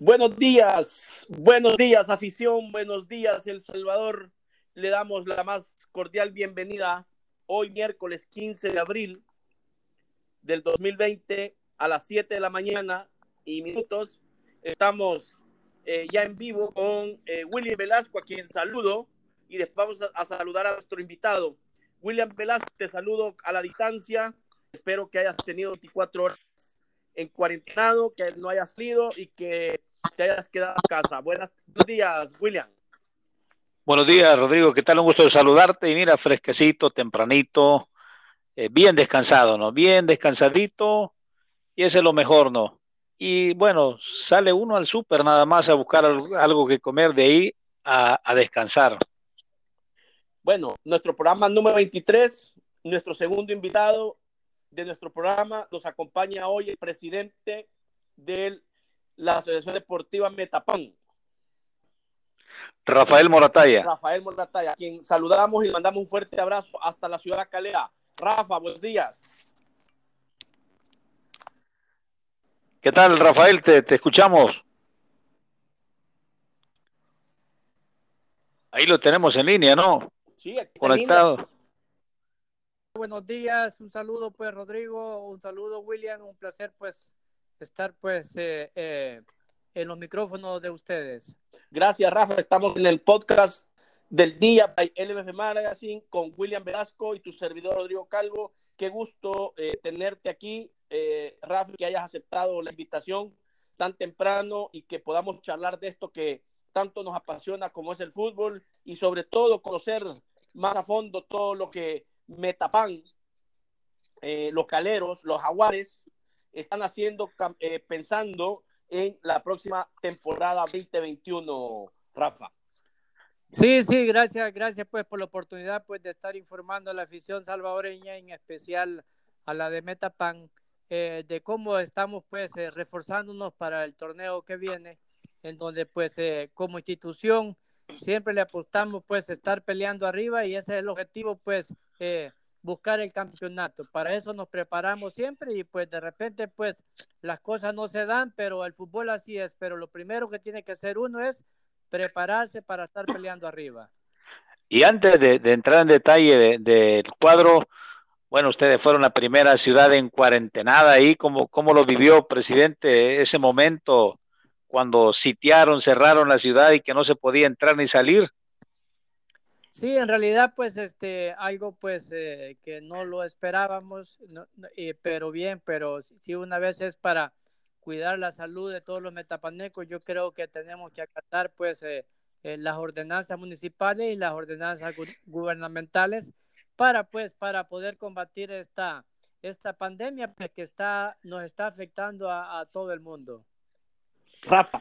Buenos días, buenos días afición, buenos días El Salvador. Le damos la más cordial bienvenida hoy miércoles 15 de abril del 2020 a las 7 de la mañana y minutos. Estamos eh, ya en vivo con eh, William Velasco, a quien saludo, y después vamos a, a, saludar a nuestro invitado. William Velasco, te saludo a la distancia. Espero que hayas tenido 24 horas en cuarentenado, que no hayas salido y que te hayas quedado en casa. Buenos días, William. Buenos días, Rodrigo. ¿Qué tal? Un gusto de saludarte. Y mira, fresquecito, tempranito, eh, bien descansado, ¿no? Bien descansadito. Y ese es lo mejor, ¿no? Y bueno, sale uno al súper nada más a buscar algo que comer de ahí a, a descansar. Bueno, nuestro programa número 23, nuestro segundo invitado de nuestro programa, nos acompaña hoy el presidente de la Asociación Deportiva Metapan. Rafael Morataya. Rafael Morataya, a quien saludamos y mandamos un fuerte abrazo hasta la ciudad de Calera. Rafa, buenos días. ¿Qué tal, Rafael? Te, te escuchamos. Ahí lo tenemos en línea, ¿no? Sí, aquí Conectado. Buenos días, un saludo pues Rodrigo, un saludo William, un placer pues estar pues eh, eh, en los micrófonos de ustedes. Gracias Rafa, estamos en el podcast del día by LBF Magazine con William Velasco y tu servidor Rodrigo Calvo. Qué gusto eh, tenerte aquí, eh, Rafa, que hayas aceptado la invitación tan temprano y que podamos charlar de esto que tanto nos apasiona como es el fútbol y sobre todo conocer más a fondo todo lo que Metapan, eh, los caleros, los jaguares, están haciendo, eh, pensando en la próxima temporada 2021, Rafa. Sí, sí, gracias, gracias pues por la oportunidad pues de estar informando a la afición salvadoreña, en especial a la de Metapan, eh, de cómo estamos pues eh, reforzándonos para el torneo que viene, en donde pues como institución siempre le apostamos pues estar peleando arriba y ese es el objetivo pues eh, buscar el campeonato. Para eso nos preparamos siempre y pues de repente pues las cosas no se dan, pero el fútbol así es. Pero lo primero que tiene que hacer uno es prepararse para estar peleando arriba. Y antes de, entrar en detalle del de, cuadro, bueno, ustedes fueron la primera ciudad en cuarentenada ahí, ¿cómo, cómo lo vivió, presidente, ese momento cuando sitiaron, cerraron la ciudad y que no se podía entrar ni salir? Sí, en realidad, pues, este, algo, pues, eh, que no lo esperábamos, no, eh, pero bien, pero si una vez es para cuidar la salud de todos los metapanecos, yo creo que tenemos que acatar, pues, eh, eh, las ordenanzas municipales y las ordenanzas gu gubernamentales para, pues, para poder combatir esta, esta pandemia pues, que está, nos está afectando a, todo el mundo. Rafa,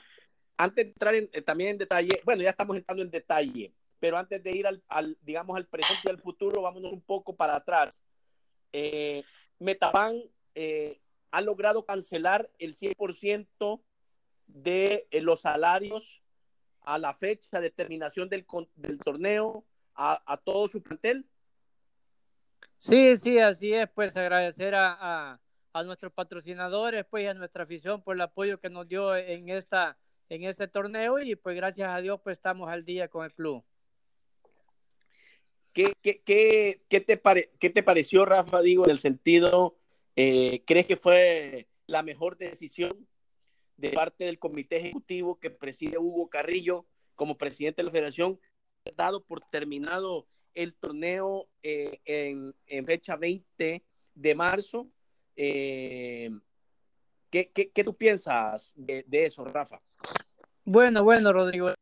antes de entrar en, también en detalle, bueno, ya estamos entrando en detalle pero antes de ir al, al, digamos, al presente y al futuro, vámonos un poco para atrás. Eh, eh, ha logrado cancelar el 100% de eh, los salarios a la fecha de terminación del, del torneo a, a, todo su plantel. Sí, sí, así es, pues agradecer a, a, a, nuestros patrocinadores, pues y a nuestra afición por el apoyo que nos dio en esta en este torneo y pues gracias a Dios pues estamos al día con el club. ¿Qué, qué, qué, qué, te pare, ¿Qué te pareció, Rafa, digo, en el sentido, eh, ¿crees que fue la mejor decisión de parte del comité ejecutivo que preside Hugo Carrillo como presidente de la federación, dado por terminado el torneo eh, en, fecha 20 de marzo? Eh, ¿qué, qué, ¿qué, tú piensas de eso, Rafa? Bueno, bueno, Rodrigo.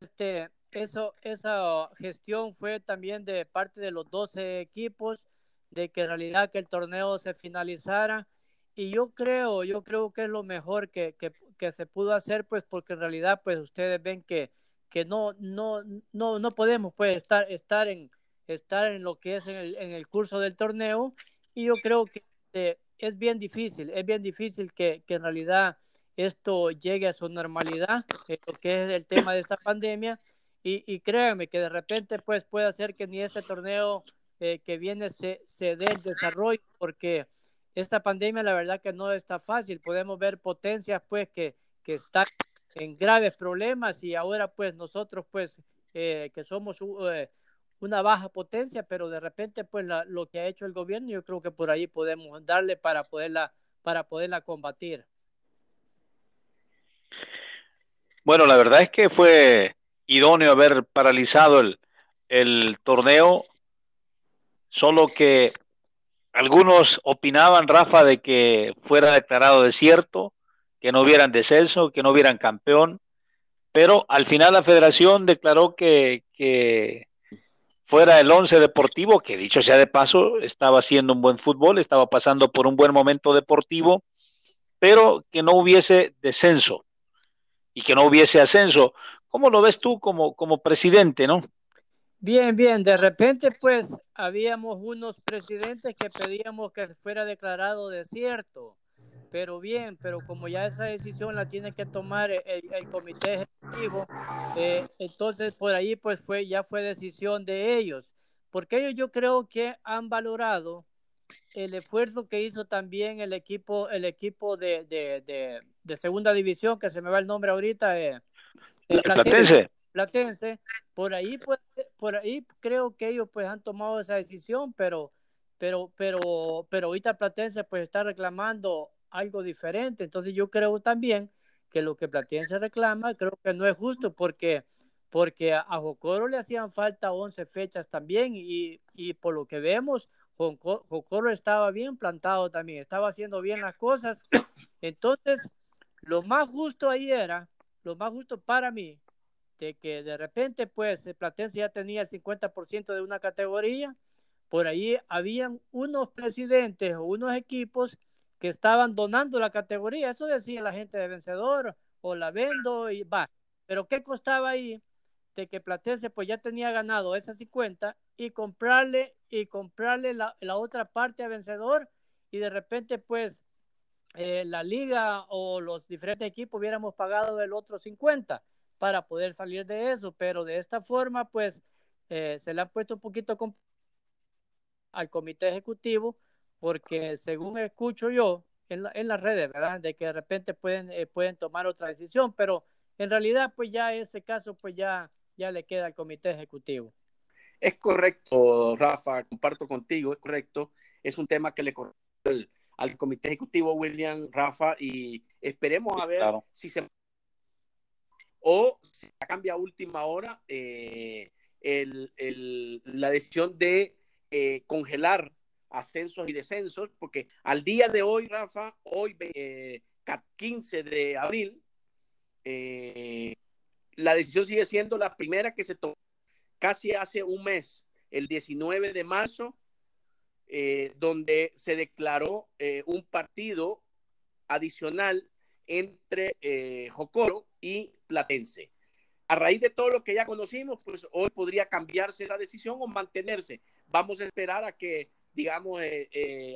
Este, eso, esa gestión fue también de parte de los 12 equipos, de que en realidad que el torneo se finalizara. Y yo creo, yo creo que es lo mejor que, que, se pudo hacer, pues porque en realidad, pues ustedes ven que, que no, no, no, no podemos pues estar, estar, en, estar en lo que es en el, en el curso del torneo. Y yo creo que eh, es bien difícil, es bien difícil que, que en realidad esto llegue a su normalidad, eh, lo que es el tema de esta pandemia y, y créanme que de repente pues puede hacer que ni este torneo eh, que viene se, se dé el desarrollo porque esta pandemia la verdad que no está fácil. Podemos ver potencias pues que, que están en graves problemas y ahora pues nosotros pues que somos una baja potencia, pero de repente pues lo que ha hecho el gobierno yo creo que por ahí podemos darle para poderla, para poderla combatir. Bueno, la verdad es que fue idóneo haber paralizado el, el torneo, solo que algunos opinaban, Rafa, de que fuera declarado desierto, que no hubieran descenso, que no hubieran campeón, pero al final la federación declaró que, que fuera el once deportivo, que dicho sea de paso, estaba haciendo un buen fútbol, estaba pasando por un buen momento deportivo, pero que no hubiese descenso y que no hubiese ascenso. ¿Cómo lo ves tú como, como presidente, no? Bien, bien. De repente, pues, habíamos unos presidentes que pedíamos que fuera declarado desierto. Pero bien, pero como ya esa decisión la tiene que tomar el, comité ejecutivo, eh, entonces por ahí pues fue, ya fue decisión de ellos. Porque ellos yo creo que han valorado el esfuerzo que hizo también el equipo, el equipo de, de, de, segunda división, que se me va el nombre ahorita, eh, Platense. Platense. Por ahí, pues, por ahí creo que ellos pues han tomado esa decisión, pero, pero, pero, pero ahorita Platense pues está reclamando algo diferente. Entonces yo creo también que lo que Platense reclama, creo que no es justo porque porque a Jocoro le hacían falta 11 fechas también y, y por lo que vemos, Jocoro estaba bien plantado también, estaba haciendo bien las cosas. Entonces, lo más justo ahí era, lo más justo para mí, de que de repente, pues, el Platense ya tenía el 50% de una categoría, por ahí habían unos presidentes o unos equipos que estaban donando la categoría, eso decía la gente de vencedor, o la vendo y va. Pero ¿qué costaba ahí? De que Platense pues ya tenía ganado esas 50 y comprarle y comprarle la otra parte a vencedor y de repente pues eh, la liga o los diferentes equipos hubiéramos pagado el otro 50 para poder salir de eso, pero de esta forma pues eh, se le ha puesto un poquito al comité ejecutivo porque según escucho yo en, en las redes, ¿verdad? De que de repente pueden, eh, pueden tomar otra decisión, pero en realidad pues ya ese caso pues ya, ya le queda al comité ejecutivo. Es correcto, Rafa, comparto contigo, es correcto. Es un tema que le corresponde al, comité ejecutivo, William, Rafa, y esperemos a ver si se... O si cambia a última hora eh, el, el, la decisión de eh, congelar ascensos y descensos, porque al día de hoy, Rafa, hoy eh, 15 de abril, eh, la decisión sigue siendo la primera que se tomó casi hace un mes, el 19 de marzo, eh, donde se declaró eh, un partido adicional entre eh, Jocoro y Platense. A raíz de todo lo que ya conocimos, pues hoy podría cambiarse esa decisión o mantenerse. Vamos a esperar a que, digamos,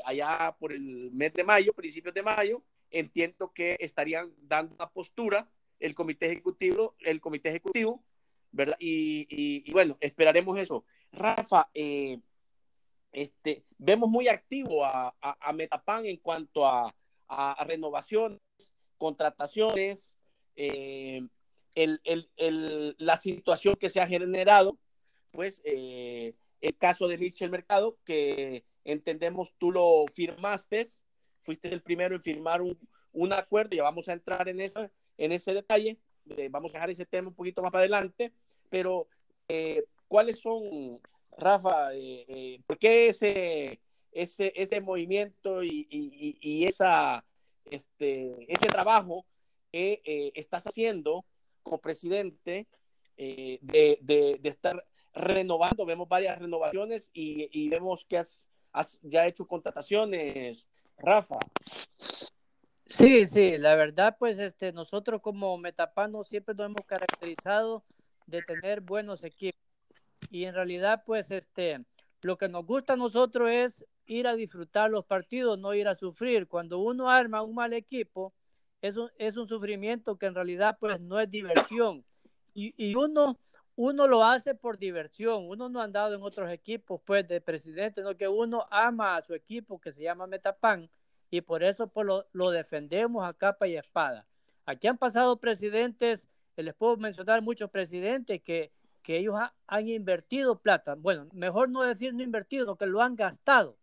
allá por el mes de mayo, principios de mayo, entiendo que estarían dando una postura el comité ejecutivo, el comité ejecutivo ¿verdad? Y, bueno, esperaremos eso. Rafa, eh, este, vemos muy activo a, a, Metapan en cuanto a, a renovaciones, contrataciones, eh, el, el, el, la situación que se ha generado, pues eh, el caso de Mitchell Mercado, que entendemos tú lo firmaste, fuiste el primero en firmar un, un acuerdo, ya vamos a entrar en, eso, en ese detalle, vamos a dejar ese tema un poquito más adelante, pero eh, ¿cuáles son, Rafa, eh, eh, por qué ese, ese, ese movimiento y, y, y esa, este, ese trabajo que estás haciendo como presidente de, de, de, estar renovando? Vemos varias renovaciones y, y vemos que has, has ya hecho contrataciones, Rafa. Sí, sí, la verdad, pues este, nosotros como Metapano siempre nos hemos caracterizado de tener buenos equipos. Y en realidad, pues este, lo que nos gusta a nosotros es ir a disfrutar los partidos, no ir a sufrir. Cuando uno arma un mal equipo, es un, es un sufrimiento que en realidad pues no es diversión. Y, y uno, uno lo hace por diversión. Uno no ha andado en otros equipos pues de presidente, no que uno ama a su equipo que se llama Metapan y por eso pues, lo, lo defendemos a capa y espada. Aquí han pasado presidentes, les puedo mencionar muchos presidentes que, que ellos han invertido plata. Bueno, mejor no decir no invertido, que lo han gastado.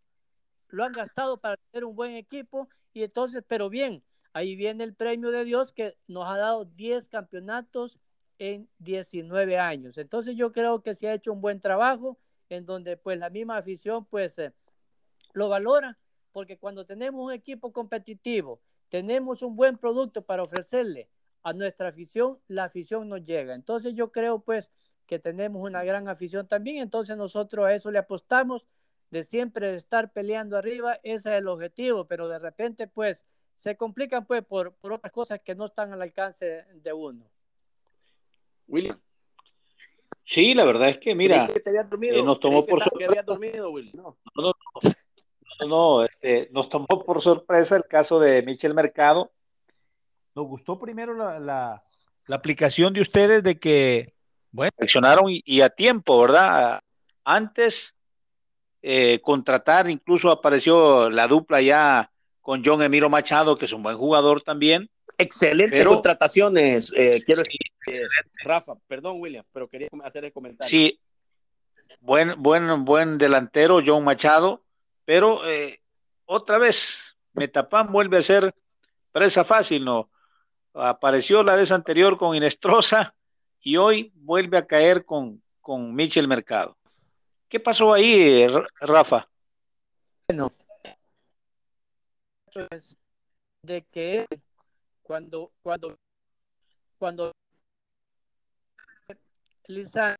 Lo han gastado para tener un buen equipo y entonces, pero bien, ahí viene el premio de Dios que nos ha dado 10 campeonatos en 19 años. Entonces yo creo que se ha hecho un buen trabajo en donde pues la misma afición pues eh, lo valora porque cuando tenemos un equipo competitivo, tenemos un buen producto para ofrecerle a nuestra afición, la afición nos llega. Entonces yo creo pues que tenemos una gran afición también, entonces nosotros a eso le apostamos de siempre estar peleando arriba, ese es el objetivo, pero de repente pues se complican pues por, por otras cosas que no están al alcance de uno. William. Sí, la verdad es que, mira, que te dormido, eh, nos tomó por sorpresa. dormido, William. No. No, no, no, este, nos tomó por sorpresa el caso de Michel Mercado. Nos gustó primero la, la, la aplicación de ustedes de que, bueno, accionaron y, y a tiempo, ¿verdad? Antes eh, contratar, incluso apareció la dupla ya con John Emiro Machado, que es un buen jugador también. Excelente contrataciones, eh, quiero decir, eh, Rafa, perdón William, pero quería hacer el comentario. Sí, buen, buen, buen delantero John Machado, pero eh, otra vez Metapan vuelve a ser presa fácil, ¿no? Apareció la vez anterior con Inestrosa y hoy vuelve a caer con, con Michel Mercado. ¿Qué pasó ahí, Rafa? Bueno, de que cuando, cuando, cuando Lisa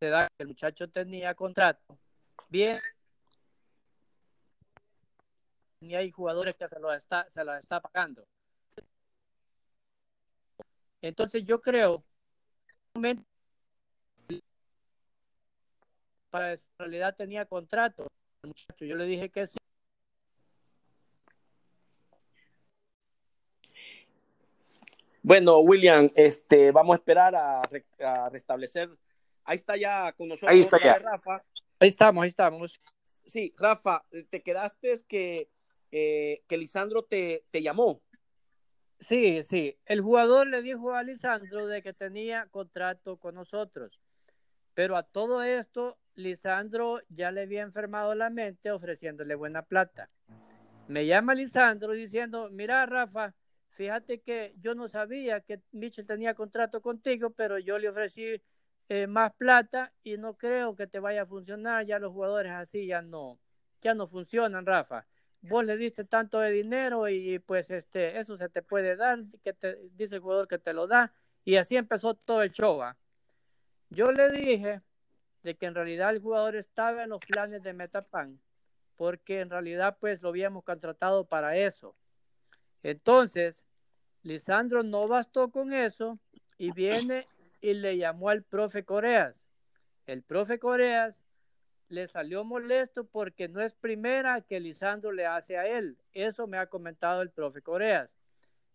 se da que el muchacho tenía contrato, bien, y hay jugadores que se lo está, se lo está pagando. Entonces yo creo, para en realidad tenía contrato, muchacho, yo le dije que sí, Bueno, William, este, vamos a esperar a, restablecer. Ahí está ya con nosotros. Ahí está ya. Rafa. Ahí estamos, ahí estamos. Sí, Rafa, te quedaste que, eh, que Lisandro te, te llamó. Sí, sí. El jugador le dijo a Lisandro de que tenía contrato con nosotros. Pero a todo esto, Lisandro ya le había enfermado la mente ofreciéndole buena plata. Me llama Lisandro diciendo, mira Rafa, Fíjate que yo no sabía que Mitchell tenía contrato contigo, pero yo le ofrecí eh, más plata y no creo que te vaya a funcionar. Ya los jugadores así ya no, ya no funcionan, Rafa. Vos le diste tanto de dinero y pues este, eso se te puede dar, que te dice el jugador que te lo da. Y así empezó todo el show. Yo le dije de que en realidad el jugador estaba en los planes de Metapan, porque en realidad pues lo habíamos contratado para eso. Entonces, Lisandro no bastó con eso y viene y le llamó al profe Coreas. El profe Coreas le salió molesto porque no es primera que Lisandro le hace a él. Eso me ha comentado el profe Coreas.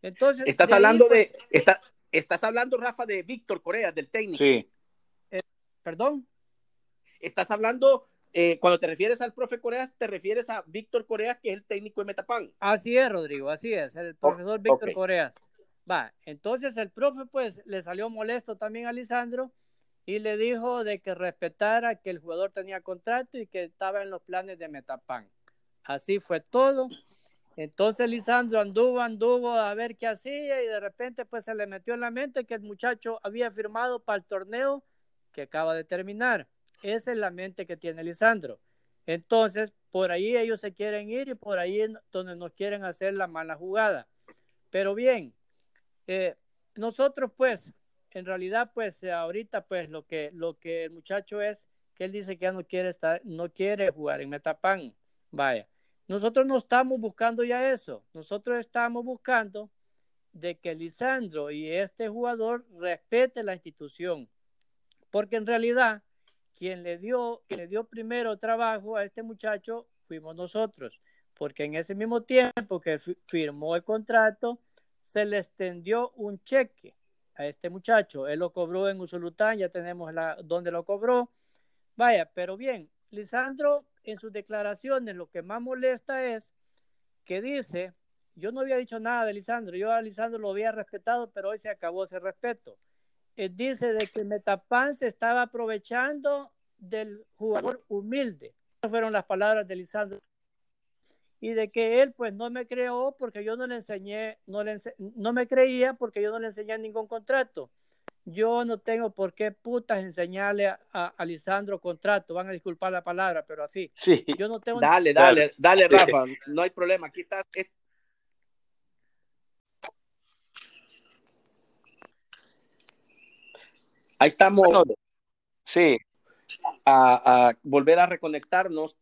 Entonces, estás hablando de, pues, estás hablando, Rafa, de Víctor Coreas, del técnico. Sí. Eh, Perdón. Estás hablando eh, cuando te refieres al profe Coreas, te refieres a Víctor Coreas, que es el técnico de Metapan. Así es, Rodrigo, así es, el profesor Víctor Coreas. Va, entonces el profe pues le salió molesto también a Lisandro y le dijo de que respetara que el jugador tenía contrato y que estaba en los planes de Metapan. Así fue todo. Entonces Lisandro anduvo, anduvo a ver qué hacía y de repente pues se le metió en la mente que el muchacho había firmado para el torneo que acaba de terminar. Esa es la mente que tiene Lisandro. Entonces, por ahí ellos se quieren ir y por ahí es donde nos quieren hacer la mala jugada. Pero bien, eh, nosotros pues, en realidad pues ahorita pues lo que, lo que el muchacho es que él dice que ya no quiere estar, no quiere jugar en Metapan. Vaya, nosotros no estamos buscando ya eso. Nosotros estamos buscando de que Lisandro y este jugador respete la institución. Porque en realidad quien le dio, le dio primero trabajo a este muchacho fuimos nosotros, porque en ese mismo tiempo que firmó el contrato, se le extendió un cheque a este muchacho. Él lo cobró en Usulután, ya tenemos la, donde lo cobró. Vaya, pero bien, Lisandro en sus declaraciones lo que más molesta es que dice yo no había dicho nada de Lisandro, yo a Lisandro lo había respetado, pero hoy se acabó ese respeto. Él dice de que Metapan se estaba aprovechando del jugador humilde. Esas fueron las palabras de Lisandro. Y de que él pues no me creó porque yo no le enseñé, no, le no me creía porque yo no le enseñé ningún contrato. Yo no tengo por qué putas enseñarle a, a, Lisandro contrato. Van a disculpar la palabra, pero así. Sí. Yo no tengo. Dale, dale, dale, Rafa. No hay problema. Aquí está. Ahí estamos. sí. A, a, volver a reconectarnos.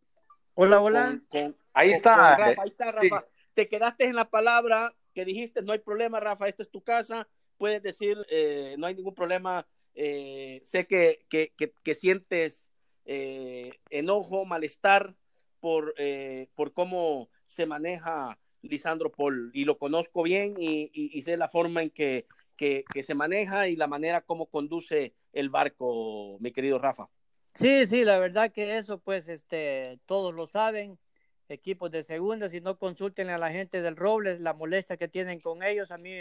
Hola, hola. Con, con, ahí con, está. Rafa, ahí está, Rafa. Sí. Te quedaste en la palabra que dijiste, no hay problema, Rafa, esta es tu casa puedes decir, eh, no hay ningún problema, eh, sé que, que, que, que sientes eh, enojo, malestar por, eh, por cómo se maneja Lisandro Paul y lo conozco bien y, y, y sé la forma en que, que, se maneja y la manera como conduce el barco, mi querido Rafa. Sí, sí, la verdad que eso pues este, todos lo saben, equipos de segunda, si no consulten a la gente del Robles, la molestia que tienen con ellos, a mí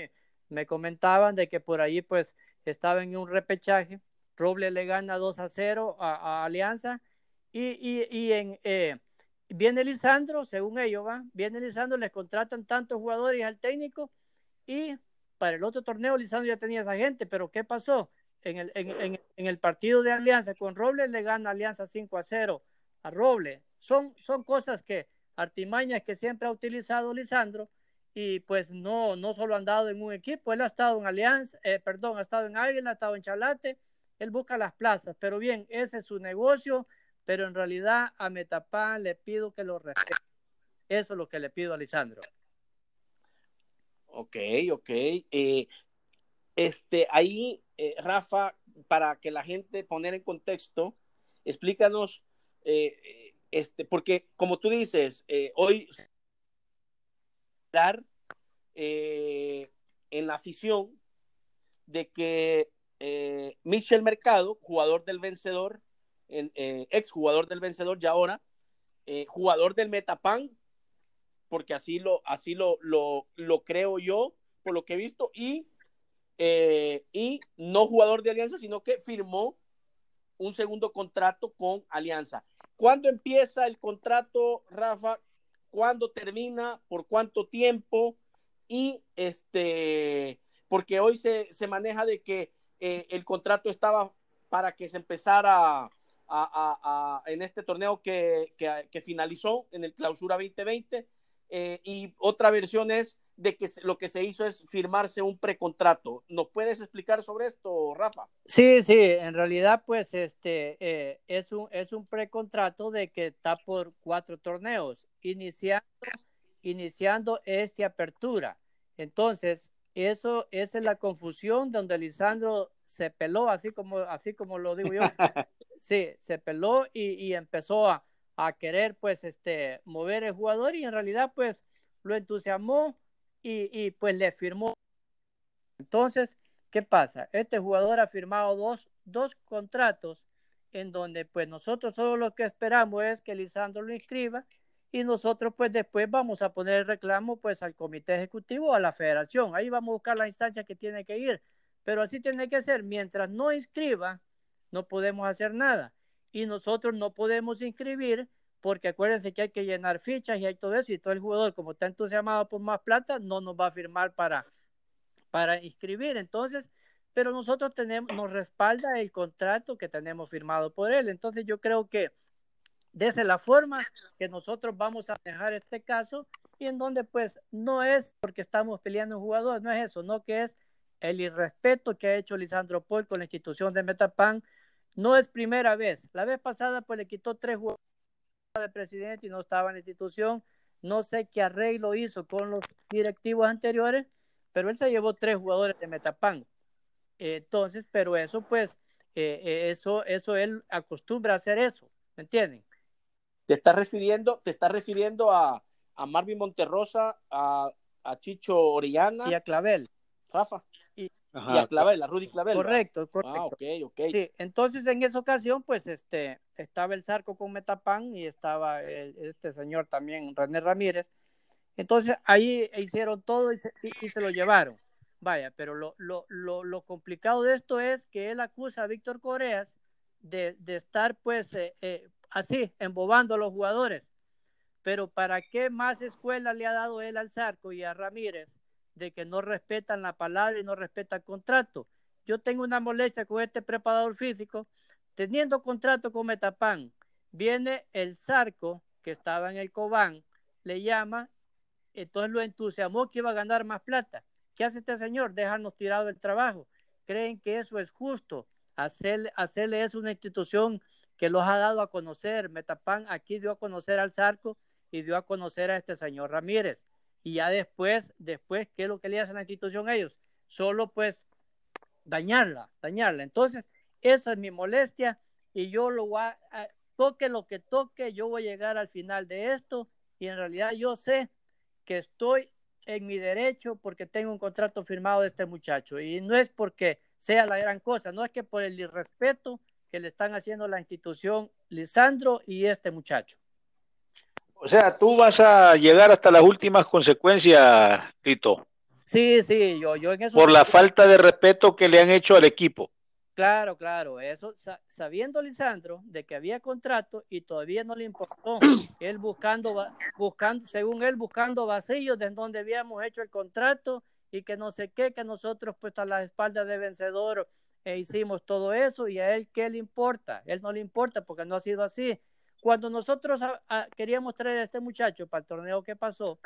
me comentaban de que por ahí pues estaba en un repechaje, Robles le gana 2 a 0 a, Alianza y, y, y en, eh, viene Lisandro, según ellos va, viene Lisandro, les contratan tantos jugadores al técnico y para el otro torneo Lisandro ya tenía esa gente, pero ¿qué pasó? En el, en, en, el partido de Alianza con Robles le gana Alianza 5 a 0 a Robles. Son, son cosas que, artimañas que siempre ha utilizado Lisandro y pues no, no solo ha andado en un equipo, él ha estado en Alianza, eh, perdón, ha estado en Águila, ha estado en Chalate, él busca las plazas, pero bien, ese es su negocio, pero en realidad a Metapán le pido que lo respete. Eso es lo que le pido a Lisandro. Ok, ok. Eh, este, ahí, eh, Rafa, para que la gente poner en contexto, explícanos, eh, este, porque como tú dices, hoy eh, en la afición de que eh, Michel Mercado, jugador del vencedor, en, eh, ex jugador del vencedor y ahora, eh, jugador del Metapan, porque así lo, así lo, lo, lo, creo yo, por lo que he visto, y, eh, y no jugador de Alianza, sino que firmó un segundo contrato con Alianza. ¿Cuándo empieza el contrato, Rafa, cuándo termina, por cuánto tiempo y este, porque hoy se, se maneja de que eh, el contrato estaba para que se empezara en este torneo que, que, que, finalizó en el clausura 2020 eh, y otra versión es de que lo que se hizo es firmarse un precontrato. ¿Nos puedes explicar sobre esto, Rafa? Sí, sí, en realidad pues este eh, es un es un precontrato de que está por cuatro torneos, iniciando iniciando esta apertura. Entonces, eso esa es la confusión donde Lisandro se peló, así como así como lo digo yo. sí, se peló y, y empezó a, a querer pues este mover el jugador y en realidad pues lo entusiasmó y, y, pues le firmó. Entonces, ¿qué pasa? Este jugador ha firmado dos, dos contratos en donde pues nosotros solo lo que esperamos es que Lisandro lo inscriba y nosotros pues después vamos a poner el reclamo pues al comité ejecutivo o a la federación. Ahí vamos a buscar la instancia que tiene que ir. Pero así tiene que ser. Mientras no inscriba, no podemos hacer nada. Y nosotros no podemos inscribir porque acuérdense que hay que llenar fichas y hay todo eso, y todo el jugador, como está entusiasmado por más plata, no nos va a firmar para, para inscribir. Entonces, pero nosotros tenemos, nos respalda el contrato que tenemos firmado por él. Entonces, yo creo que desde la forma que nosotros vamos a dejar este caso, y en donde pues no es porque estamos peleando un jugador, no es eso, no que es el irrespeto que ha hecho Lisandro Paul con la institución de Metapan, no es primera vez. La vez pasada pues le quitó tres jugadores de presidente y no estaba en la institución. No sé qué arreglo hizo con los directivos anteriores, pero él se llevó tres jugadores de Metapan. Entonces, pero eso, pues, eh, eso, eso él acostumbra a hacer eso, ¿me entienden? Te estás refiriendo, te estás refiriendo a, a Marvin Monterrosa, a, a Chicho Orellana y a Clavel. Rafa. Y, Ajá, y a Clavel, a Rudy Clavel. Correcto, correcto. Ah, ok, ok. Sí, entonces en esa ocasión, pues, este, estaba el Zarco con Metapan y estaba el, este señor también, René Ramírez, Entonces ahí hicieron todo y se, lo llevaron. Vaya, pero lo, lo, lo, lo, complicado de esto es que él acusa a Víctor Coreas de, de estar pues eh, eh, así, embobando a los jugadores. Pero ¿para qué más escuela le ha dado él al Zarco y a Ramírez de que no respetan la palabra y no respetan el contrato? Yo tengo una molestia con este preparador físico. Teniendo contrato con Metapan, viene el Zarco, que estaba en el Cobán, le llama, entonces lo entusiasmó que iba a ganar más plata. ¿Qué hace este señor? Déjanos tirado el trabajo. Creen que eso es justo. Hacerle, hacerle eso una institución que los ha dado a conocer. Metapan aquí dio a conocer al Zarco y dio a conocer a este señor Ramírez. Y ya después, después, ¿qué es lo que le hacen a la institución ellos? Solo pues dañarla, dañarla. Entonces, esa es mi molestia y yo lo voy a, toque lo que toque, yo voy a llegar al final de esto y en realidad yo sé que estoy en mi derecho porque tengo un contrato firmado de este muchacho y no es porque sea la gran cosa, no es que por el irrespeto que le están haciendo la institución Lisandro y este muchacho. O sea, tú vas a llegar hasta las últimas consecuencias, Tito. Sí, sí, yo, yo en eso. Por la falta de respeto que le han hecho al equipo. Claro, claro, eso sabiendo Lisandro de que había contrato y todavía no le importó, él buscando, buscando, según él, buscando vacíos de donde habíamos hecho el contrato y que no sé qué, que nosotros pues a la espalda de vencedor e hicimos todo eso y a él qué le importa, él no le importa porque no ha sido así. Cuando nosotros queríamos traer a este muchacho para el torneo que pasó,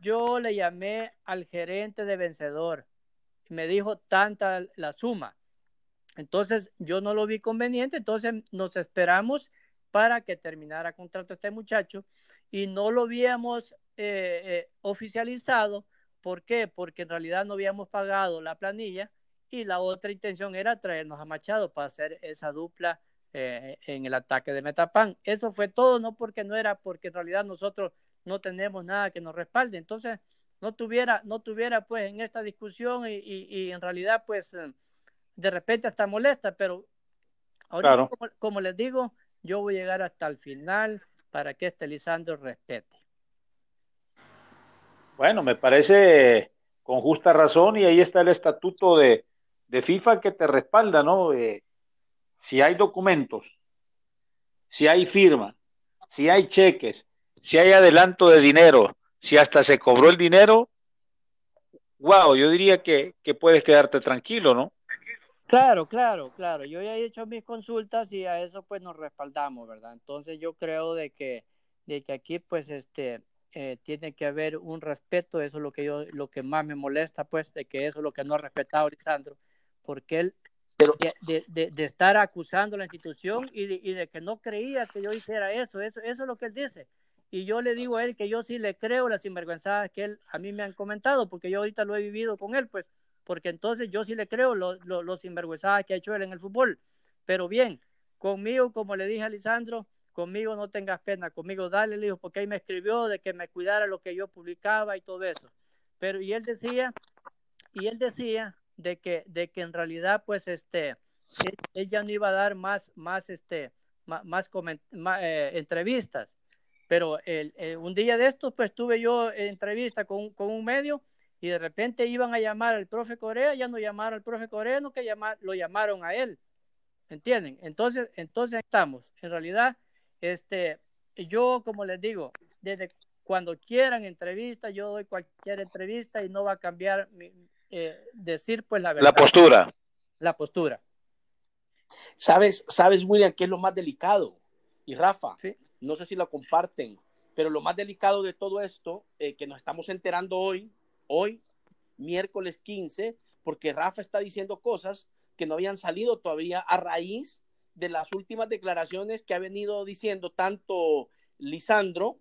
yo le llamé al gerente de vencedor y me dijo tanta la suma. Entonces yo no lo vi conveniente, entonces nos esperamos para que terminara contrato este muchacho y no lo habíamos eh, eh, oficializado. ¿Por qué? Porque en realidad no habíamos pagado la planilla y la otra intención era traernos a Machado para hacer esa dupla eh, en el ataque de Metapan. Eso fue todo, no porque no era, porque en realidad nosotros no tenemos nada que nos respalde. Entonces, no tuviera, no tuviera pues en esta discusión y, y, en realidad pues eh, de repente hasta molesta, pero ahora como, les digo, yo voy a llegar hasta el final para que este Lisandro respete. Bueno, me parece con justa razón y ahí está el estatuto de, de FIFA que te respalda, ¿no? Eh, si hay documentos, si hay firma, si hay cheques, si hay adelanto de dinero, si hasta se cobró el dinero, wow, yo diría que, puedes quedarte tranquilo, ¿no? Claro, claro, claro. Yo ya he hecho mis consultas y a eso pues nos respaldamos, ¿verdad? Entonces yo creo de que, de que aquí pues este eh, tiene que haber un respeto, eso es lo que yo, lo que más me molesta pues, de que eso es lo que no ha respetado Lisandro, porque él de, de, de, estar acusando a la institución y de, y de, que no creía que yo hiciera eso. eso. Eso es lo que él dice. Y yo le digo a él que yo sí le creo las sinvergüenzadas que él a mí me han comentado, porque yo ahorita lo he vivido con él, pues, porque entonces yo sí le creo los lo, sinvergüenzadas que ha hecho él en el fútbol. Pero bien, conmigo, como le dije a Lisandro, conmigo no tengas pena, conmigo dale, le dijo, porque ahí me escribió de que me cuidara lo que yo publicaba y todo eso. Pero, y él decía, y él decía de que, de que en realidad, pues, este, él, ya no iba a dar más, más, este, más, más, eh, entrevistas. Pero el, un día de estos, pues, tuve yo entrevista con, con un medio y de repente iban a llamar al profe Corea, ya no llamaron al profe Corea, no que llamar, lo llamaron a él. ¿Entienden? Entonces, entonces estamos. En realidad, este, yo, como les digo, desde cuando quieran entrevista, yo doy cualquier entrevista y no va a cambiar mi, eh, decir pues la verdad. La postura. La postura. ¿Sabes, sabes, William, qué es lo más delicado? Y Rafa, no sé si lo comparten, pero lo más delicado de todo esto, eh, que nos estamos enterando hoy, hoy, miércoles 15, porque Rafa está diciendo cosas que no habían salido todavía a raíz de las últimas declaraciones que ha venido diciendo tanto Lisandro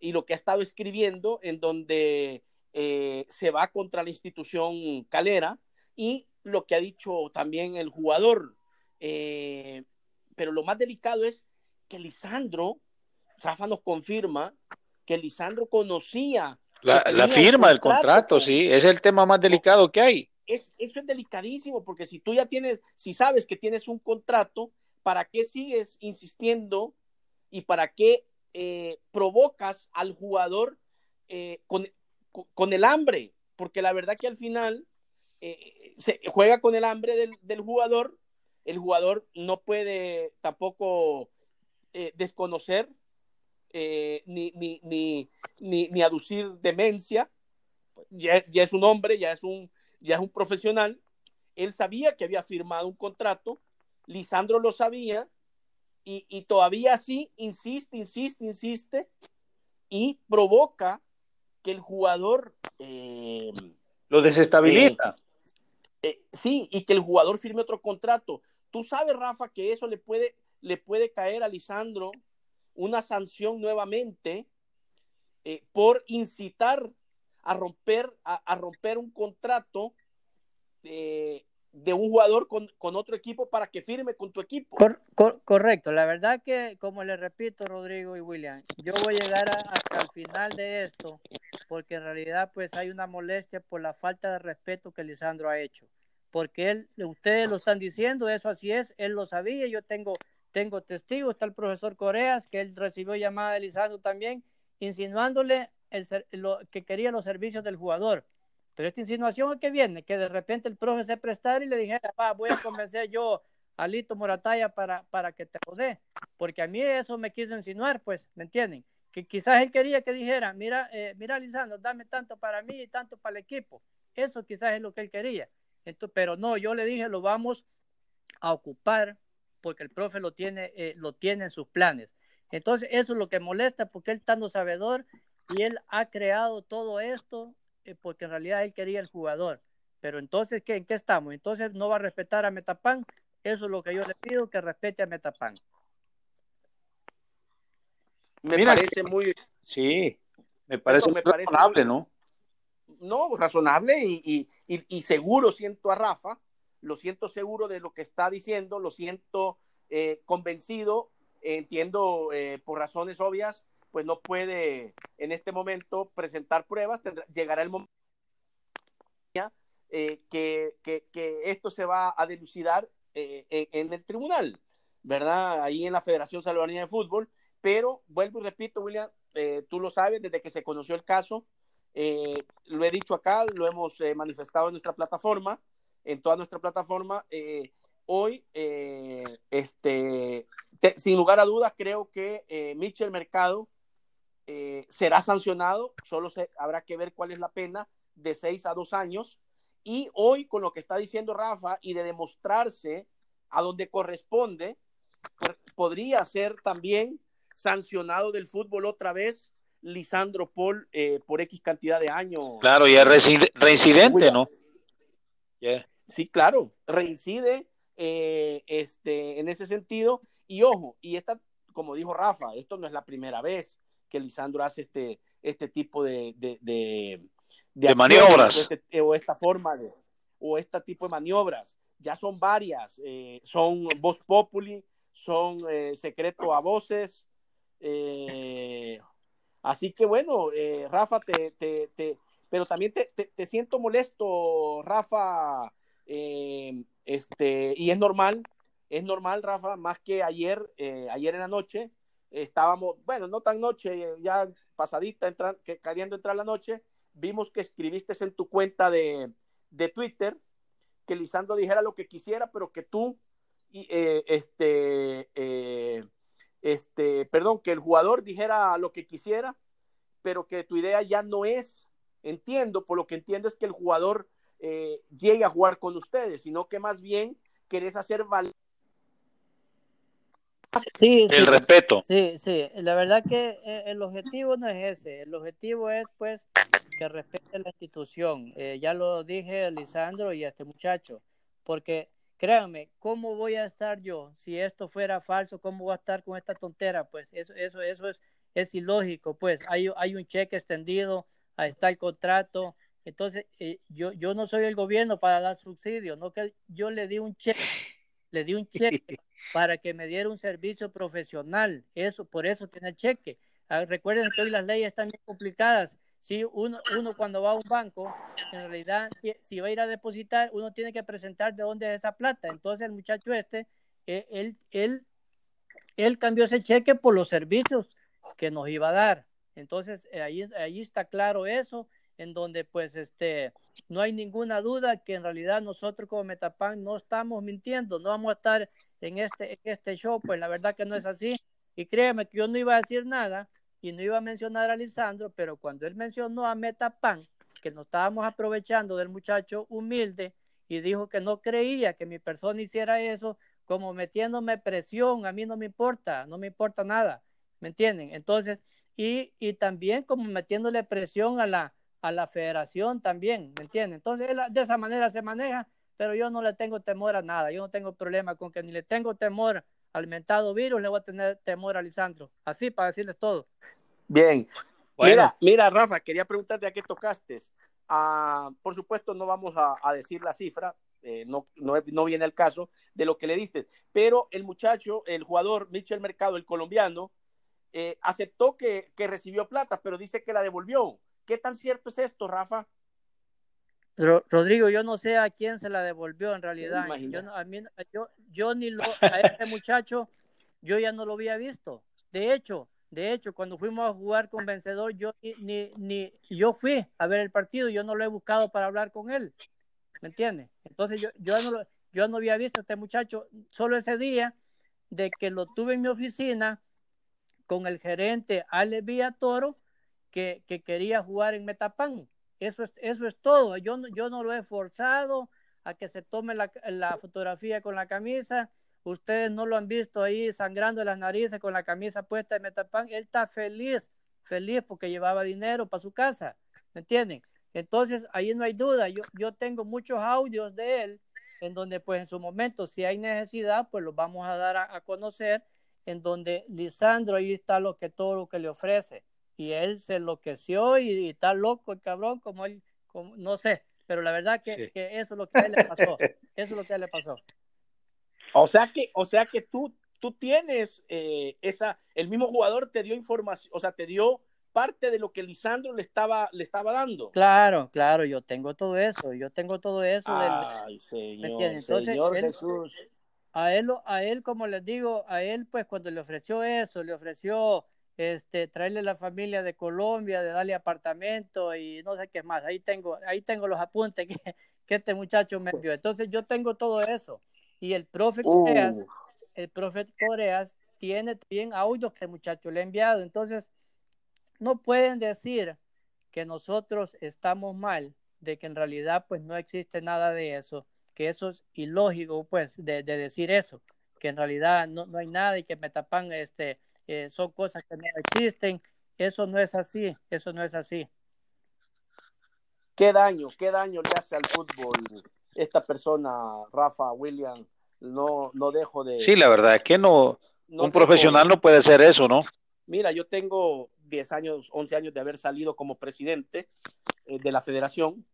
y lo que ha estado escribiendo, en donde eh, se va contra la institución calera y lo que ha dicho también el jugador. Eh, pero lo más delicado es que Lisandro, Rafa nos confirma que Lisandro conocía. La, firma del contrato, sí, es el tema más delicado que hay. Es, eso es delicadísimo, porque si tú ya tienes, si sabes que tienes un contrato, ¿para qué sigues insistiendo y para qué eh, provocas al jugador eh, con, con, el hambre, porque la verdad que al final eh, se juega con el hambre del, del, jugador, el jugador no puede tampoco eh, desconocer ni, ni, ni, ni, aducir demencia, ya, ya, es un hombre, ya es un, ya es un profesional, él sabía que había firmado un contrato, Lisandro lo sabía, y, y todavía así insiste, insiste, insiste, y provoca que el jugador... Eh, lo desestabiliza. Eh, eh, sí, y que el jugador firme otro contrato. Tú sabes, Rafa, que eso le puede, le puede caer a Lisandro una sanción nuevamente por incitar a romper, a, romper un contrato de un jugador con, otro equipo para que firme con tu equipo. correcto, la verdad que, como le repito, Rodrigo y William, yo voy a llegar hasta el final de esto, porque en realidad pues hay una molestia por la falta de respeto que Lisandro ha hecho, porque él, ustedes lo están diciendo, eso así es, él lo sabía, yo tengo, tengo testigos, está el profesor Coreas, que él recibió llamada de Lisandro también, insinuándole el, lo, que quería los servicios del jugador pero esta insinuación que viene, que de repente el profe se prestara y le dijera, va, voy a convencer yo a Lito Morataya para, para que te jode, porque a mí eso me quiso insinuar, pues, ¿me entienden? Que quizás él quería que dijera, mira, eh, mira Lisandro, dame tanto para mí y tanto para el equipo. Eso quizás es lo que él quería. Entonces, pero no, yo le dije, lo vamos a ocupar porque el profe lo tiene, eh, lo tiene en sus planes. Entonces, eso es lo que molesta porque él estando sabedor y él ha creado todo esto porque en realidad él quería el jugador. Pero entonces, ¿qué, ¿en qué estamos? Entonces no va a respetar a Metapan. Eso es lo que yo le pido, que respete a Metapan. Me parece muy... Sí, me parece, me razonable, ¿no? No, razonable y, y, seguro siento a Rafa, lo siento seguro de lo que está diciendo, lo siento eh, convencido, entiendo eh, por razones obvias pues no puede en este momento presentar pruebas, llegará el momento eh, que, esto se va a delucidar eh, en, el tribunal, ¿verdad? Ahí en la Federación Salvadoreña de Fútbol, pero vuelvo y repito, William, eh, tú lo sabes, desde que se conoció el caso, lo he dicho acá, lo hemos manifestado en nuestra plataforma, en toda nuestra plataforma, hoy, este, sin lugar a dudas, creo que Mitchell Mercado eh, será sancionado, solo se, habrá que ver cuál es la pena, de seis a dos años. Y hoy, con lo que está diciendo Rafa y de demostrarse a donde corresponde, podría ser también sancionado del fútbol otra vez Lisandro Paul eh, por X cantidad de años. Claro, y es reincidente, ¿no? Sí, claro, reincide eh, este, en ese sentido. Y ojo, y esta, como dijo Rafa, esto no es la primera vez que Lisandro hace este, este tipo de, de, de, maniobras. Este, o, esta forma de, o este tipo de maniobras. Ya son varias, eh, son voz populi, son eh, secreto a voces. Eh, así que bueno, Rafa, te, te, te, pero también te, te, siento molesto, Rafa, este, y es normal, es normal, Rafa, más que ayer, ayer en la noche, estábamos, bueno, no tan noche, ya pasadita, entran, que entrar la noche, vimos que escribiste en tu cuenta de, de Twitter que Lisandro dijera lo que quisiera, pero que tú, eh, este, eh, este, perdón, que el jugador dijera lo que quisiera, pero que tu idea ya no es, entiendo, por lo que entiendo es que el jugador eh, llegue a jugar con ustedes, sino que más bien querés hacer valer Sí, el respeto. Sí, sí, la verdad que eh, el objetivo no es ese, el objetivo es pues que respete la institución. Eh, ya lo dije Lisandro y a este muchacho, porque créanme, ¿cómo voy a estar yo si esto fuera falso? ¿Cómo voy a estar con esta tontera? Pues eso, eso, eso es, es ilógico, pues hay, hay un cheque extendido, ahí está el contrato. Entonces, eh, yo, yo no soy el gobierno para dar subsidio, no que yo le di un cheque, le di un cheque para que me diera un servicio profesional. Eso, por eso tiene el cheque. Ah, recuerden que hoy las leyes están bien complicadas. Si uno, uno cuando va a un banco, en realidad, si va a ir a depositar, uno tiene que presentar de dónde es esa plata. Entonces el muchacho este, eh, él, él, él cambió ese cheque por los servicios que nos iba a dar. Entonces, eh, ahí, ahí está claro eso, en donde pues este, no hay ninguna duda que en realidad nosotros como Metapan no estamos mintiendo, no vamos a estar en este, en este show, pues la verdad que no es así. Y créeme que yo no iba a decir nada y no iba a mencionar a Lisandro, pero cuando él mencionó a Metapan, que nos estábamos aprovechando del muchacho humilde y dijo que no creía que mi persona hiciera eso, como metiéndome presión, a mí no me importa, no me importa nada, ¿me entienden? Entonces, y, y también como metiéndole presión a la, a la federación también, ¿me entienden? Entonces, de esa manera se maneja, pero yo no le tengo temor a nada, yo no tengo problema con que ni le tengo temor al mentado virus, le voy a tener temor a Lisandro, así para decirles todo. Bien. Mira, mira, Rafa, quería preguntarte a qué tocaste. Ah, por supuesto, no vamos a, decir la cifra, eh, no, no, viene el caso de lo que le diste, pero el muchacho, el jugador Michel Mercado, el colombiano, eh, aceptó que, recibió plata, pero dice que la devolvió. ¿Qué tan cierto es esto, Rafa? Rodrigo, yo no sé a quién se la devolvió en realidad. Yo, yo, ni lo, a este muchacho, yo ya no lo había visto. De hecho, de hecho, cuando fuimos a jugar con Vencedor, yo ni, ni, yo fui a ver el partido, yo no lo he buscado para hablar con él. ¿Me entiendes? Entonces yo, yo, no, yo no había visto a este muchacho solo ese día de que lo tuve en mi oficina con el gerente Ale Toro que, que quería jugar en Metapan. Eso es, eso es todo. Yo, yo no lo he forzado a que se tome la, la fotografía con la camisa Ustedes no lo han visto ahí sangrando las narices con la camisa puesta de Metapan. Él está feliz, feliz porque llevaba dinero para su casa. ¿Me entienden? Entonces, ahí no hay duda. Yo, yo tengo muchos audios de él en donde, pues, en su momento, si hay necesidad, pues los vamos a dar a, conocer, en donde Lisandro ahí está lo que todo lo que le ofrece. Y él se enloqueció y, está loco el cabrón, como él, como, no sé, pero la verdad que, que eso es lo que a él le pasó. Eso es lo que a él le pasó. O sea que, o sea que tú, tú tienes eh, esa, el mismo jugador te dio información, o sea, te dio parte de lo que Lisandro le estaba, le estaba dando. Claro, claro, yo tengo todo eso, yo tengo todo eso. Ay, señor, Entonces, señor Jesús. A él, a él, como les digo, a él, pues cuando le ofreció eso, le ofreció este, traerle la familia de Colombia, de darle apartamento y no sé qué más. Ahí tengo, ahí tengo los apuntes que, que este muchacho me dio. Entonces yo tengo todo eso. Y el profe Coreas, uh. el profe Coreas tiene bien audios que el muchacho le ha enviado. Entonces, no pueden decir que nosotros estamos mal, de que en realidad pues no existe nada de eso, que eso es ilógico pues de, decir eso, que en realidad no, no, hay nada y que me tapan este, eh, son cosas que no existen. Eso no es así, eso no es así. ¿Qué daño, qué daño le hace al fútbol esta persona, Rafa, William, no, no dejo de... Sí, la verdad es que no, un profesional no puede hacer eso, ¿no? Mira, yo tengo 10 años, 11 años de haber salido como presidente eh, de la federación,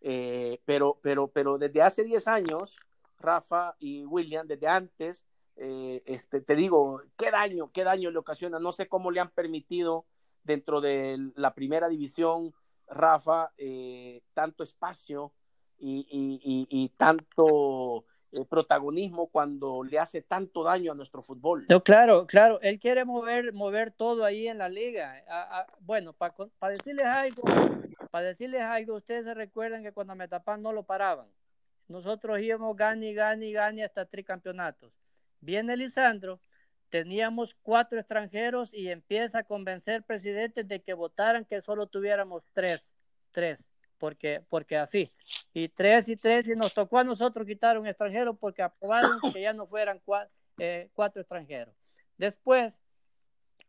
eh, pero, pero, pero desde hace 10 años, Rafa y William, desde antes, eh, este, te digo, qué daño, qué daño le ocasiona. No sé cómo le han permitido dentro de la primera división, Rafa, tanto espacio y, tanto eh, protagonismo cuando le hace tanto daño a nuestro fútbol. No, claro, claro, él quiere mover, mover todo ahí en la liga. bueno, para decirles algo, para decirles algo, ustedes se recuerdan que cuando Metapan no lo paraban. Nosotros íbamos gani, gani, gani hasta tricampeonatos. Viene Lisandro, teníamos cuatro extranjeros y empieza a convencer presidentes de que votaran que solo tuviéramos tres, tres porque, porque así. Y tres y tres, y nos tocó a nosotros quitar un extranjero porque aprobaron que ya no fueran eh, cuatro, extranjeros. Después,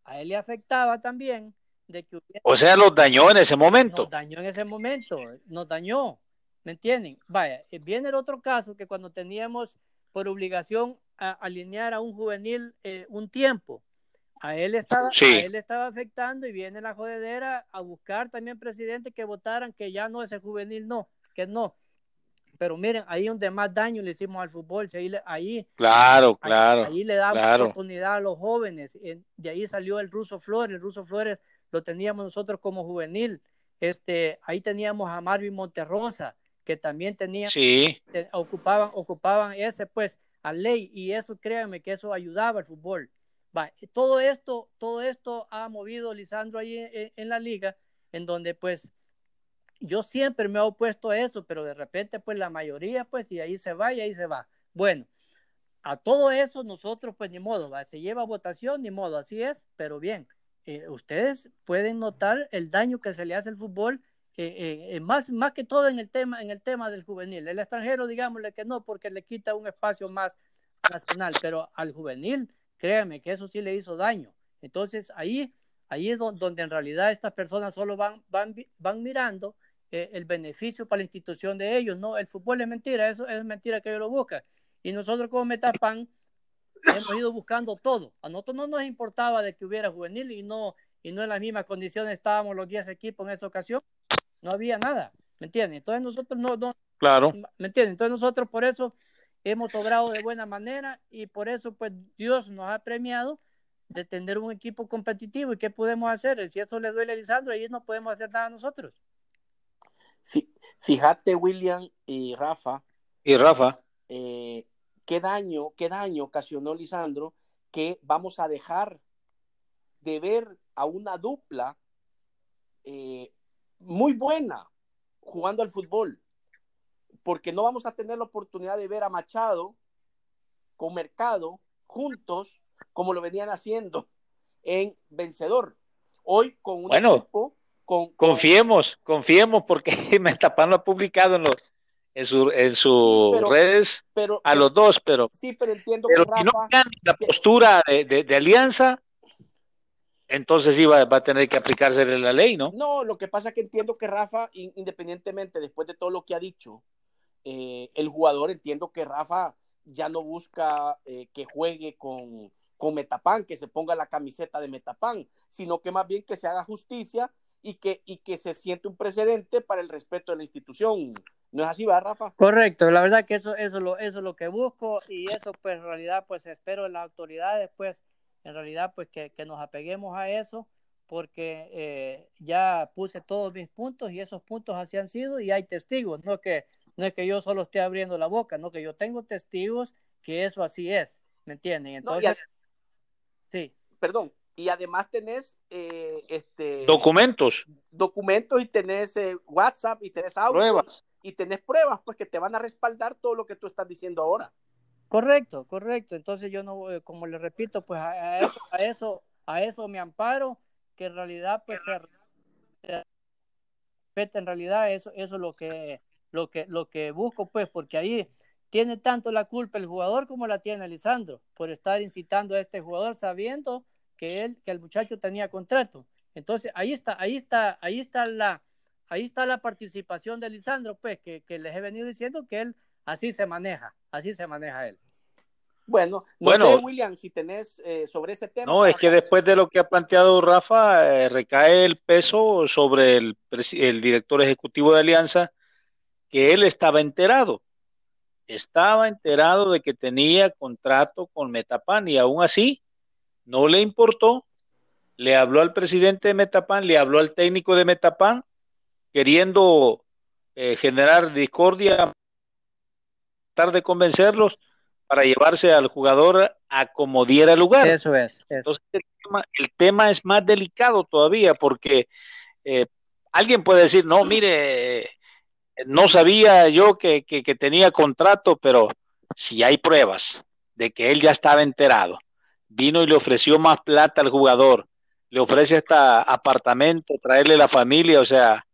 a él le afectaba también de que O sea, los dañó en ese momento. Nos dañó en ese momento, nos dañó, ¿me entienden? Vaya, eh, viene el otro caso que cuando teníamos por obligación a alinear a un juvenil eh, un tiempo, a él estaba, él estaba afectando y viene la jodedera a buscar también presidente que votaran que ya no ese juvenil no, que no. Pero miren, ahí donde más daño le hicimos al fútbol, ahí, ahí claro, claro, ahí, le damos oportunidad a los jóvenes. De ahí salió el Ruso Flores, el Ruso Flores lo teníamos nosotros como juvenil. Este, ahí teníamos a Marvin Monterrosa, que también tenía, sí. ocupaban, ocupaban ese pues a ley y eso créanme que eso ayudaba al fútbol Va, todo esto, todo esto ha movido Lisandro ahí en, la liga, en donde pues yo siempre me he opuesto a eso, pero de repente pues la mayoría pues y ahí se va y ahí se va. Bueno, a todo eso nosotros pues ni modo, ¿va? se lleva votación, ni modo, así es, pero bien, eh, ustedes pueden notar el daño que se le hace al fútbol, eh, eh, más, más que todo en el, tema, en el tema del juvenil. El extranjero, digámosle que no, porque le quita un espacio más nacional, pero al juvenil, créanme que eso sí le hizo daño. Entonces ahí, ahí es donde, en realidad estas personas solo van, van, van mirando el beneficio para la institución de ellos. No, el fútbol es mentira, eso es mentira que ellos lo buscan. Y nosotros como Metapan hemos ido buscando todo. A nosotros no nos importaba de que hubiera juvenil y no, y no en las mismas condiciones estábamos los 10 equipos en esa ocasión. No había nada, ¿me entiendes? Entonces nosotros no, no claro. ¿me entiendes? Entonces nosotros por eso hemos obrado de buena manera y por eso pues Dios nos ha premiado de tener un equipo competitivo. ¿Y qué podemos hacer? Si eso le duele a Lisandro, ahí no podemos hacer nada nosotros. Fíjate, William y Rafa. Y Rafa. Eh, qué daño, qué daño ocasionó Lisandro que vamos a dejar de ver a una dupla eh, muy buena jugando al fútbol, porque no vamos a tener la oportunidad de ver a Machado con Mercado juntos como lo venían haciendo en Vencedor. Hoy con un bueno, con, confiemos, confiemos porque Metapan lo ha publicado en los en, su, en sus redes a los dos, pero, sí, pero entiendo que si no la postura de, de, alianza, entonces sí va, va, a tener que aplicarse la ley, ¿no? No, lo que pasa es que entiendo que Rafa, independientemente, después de todo lo que ha dicho, eh, el jugador, entiendo que Rafa ya no busca eh, que juegue con, con Metapan, que se ponga la camiseta de Metapan, sino que más bien que se haga justicia y que, y que se siente un precedente para el respeto de la institución. ¿No es así, va, Rafa? Correcto, la verdad que eso, eso, lo, eso es lo que busco y eso pues en realidad pues espero de las autoridades pues en realidad pues que, que nos apeguemos a eso porque eh, ya puse todos mis puntos y esos puntos así han sido y hay testigos, no que no es que yo solo esté abriendo la boca, no que yo tengo testigos que eso así es, ¿me entienden? Entonces, sí. Perdón, y además tenés eh, este documentos documentos y tenés eh, WhatsApp y tenés audios pruebas. y tenés pruebas pues que te van a respaldar todo lo que tú estás diciendo ahora correcto correcto entonces yo no eh, como le repito pues a, eso, a eso me amparo que en realidad pues se, en realidad eso eso es lo que lo que lo que busco pues porque ahí tiene tanto la culpa el jugador como la tiene Lisandro por estar incitando a este jugador sabiendo que él, que el muchacho tenía contrato. Entonces, ahí está, ahí está, ahí está la, ahí está la participación de Lisandro, pues, que, que les he venido diciendo que él así se maneja, así se maneja él. Bueno, bueno, William, si tenés eh, sobre ese tema. No, es que después de lo que ha planteado Rafa, eh, recae el peso sobre el, el director ejecutivo de Alianza, que él estaba enterado. Estaba enterado de que tenía contrato con Metapan y aún así no le importó, le habló al presidente de Metapan, le habló al técnico de Metapan, queriendo eh, generar discordia, tratar de convencerlos para llevarse al jugador a como diera lugar. Eso es. Entonces el tema, es más delicado todavía porque eh, alguien puede decir, no, mire, no sabía yo que, que tenía contrato, pero si hay pruebas de que él ya estaba enterado vino y le ofreció más plata al jugador, le ofrece hasta apartamento, traerle la familia, o sea,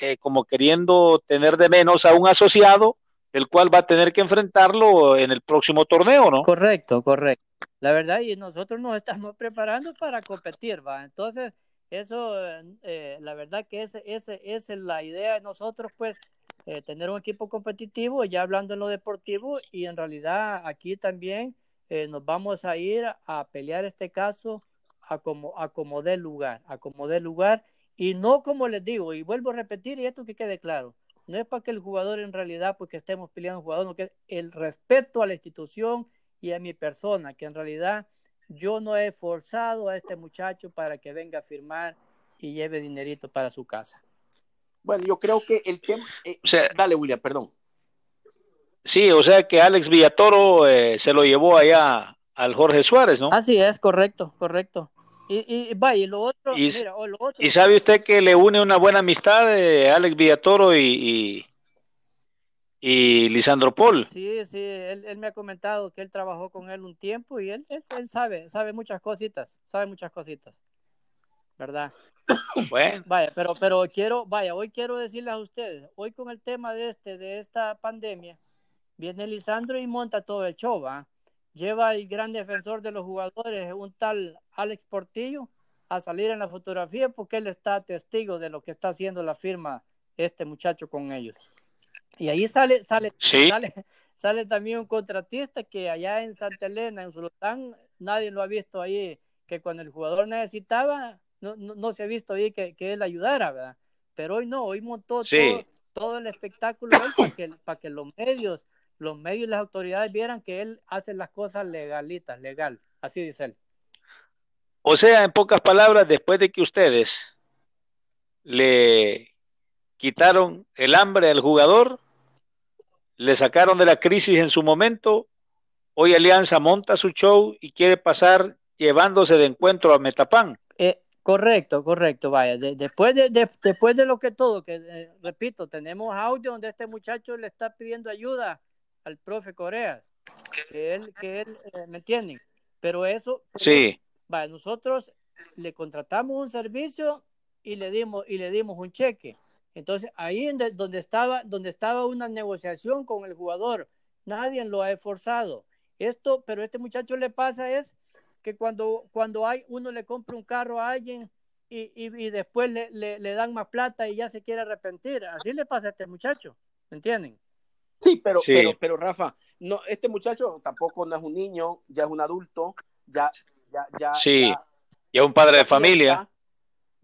eh, como queriendo tener de menos a un asociado, el cual va a tener que enfrentarlo en el próximo torneo, ¿no? Correcto, correcto. La verdad, y nosotros nos estamos preparando para competir, ¿va? Entonces, eso, eh, la verdad que esa ese, es la idea de nosotros, pues, eh, tener un equipo competitivo, ya hablando en lo deportivo, y en realidad aquí también eh, nos vamos a ir a pelear este caso a como, a como dé lugar, a como dé lugar, y no como les digo, y vuelvo a repetir, y esto que quede claro, no es para que el jugador en realidad, porque estemos peleando un jugador, no que el respeto a la institución y a mi persona, que en realidad yo no he forzado a este muchacho para que venga a firmar y lleve dinerito para su casa. Bueno, yo creo que el tema... Eh, dale, William, perdón. Sí, o sea que Alex Villatoro eh, se lo llevó allá al Jorge Suárez, ¿no? Así es, correcto, correcto. Y, y, vaya, y lo otro, y, mira, o lo otro. y sabe usted que le une una buena amistad de Alex Villatoro y, y, y Lisandro Paul. Sí, sí, él, él, me ha comentado que él trabajó con él un tiempo y él, él, él sabe, sabe muchas cositas, sabe muchas cositas, ¿verdad? Bueno. Vaya, pero, pero quiero, vaya, hoy quiero decirles a ustedes, hoy con el tema de este, de esta pandemia, viene Lisandro y monta todo el show, ¿va? Lleva el gran defensor de los jugadores, un tal Alex Portillo, a salir en la fotografía porque él está testigo de lo que está haciendo la firma este muchacho con ellos. Y ahí sale, sale, ¿Sí? sale, sale también un contratista que allá en Santa Elena, en Zulután, nadie lo ha visto ahí, que cuando el jugador necesitaba, no, no, no se ha visto ahí que, que, él ayudara, ¿verdad? Pero hoy no, hoy montó Sí. todo, todo el espectáculo para que, para que los medios, los medios y las autoridades vieran que él hace las cosas legalitas, legal, así dice él. O sea, en pocas palabras, después de que ustedes le quitaron el hambre al jugador, le sacaron de la crisis en su momento, hoy Alianza monta su show y quiere pasar llevándose de encuentro a Metapán. Eh, correcto, correcto, vaya, de, después, de, de, después de lo que todo, que eh, repito, tenemos audio donde este muchacho le está pidiendo ayuda al profe Coreas, que él, que él, eh, ¿me entienden? Pero eso, sí. vaya, nosotros le contratamos un servicio y le dimos, y le dimos un cheque. Entonces, ahí donde, estaba, donde estaba una negociación con el jugador, nadie lo ha esforzado. Esto, pero a este muchacho le pasa es que cuando, cuando hay, uno le compra un carro a alguien y, y, y después le, le, le, dan más plata y ya se quiere arrepentir. Así le pasa a este muchacho, ¿me entienden? Sí, pero, sí. pero, pero Rafa, no, este muchacho tampoco no es un niño, ya es un adulto, ya, ya, ya. Sí, ya, ya un padre de familia.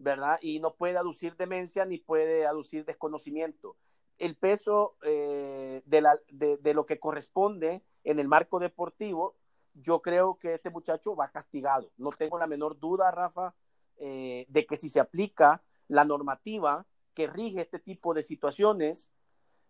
¿verdad? Y no puede aducir demencia ni puede aducir desconocimiento. El peso eh, de, la, de, de, lo que corresponde en el marco deportivo, yo creo que este muchacho va castigado. No tengo la menor duda, Rafa, eh, de que si se aplica la normativa que rige este tipo de situaciones,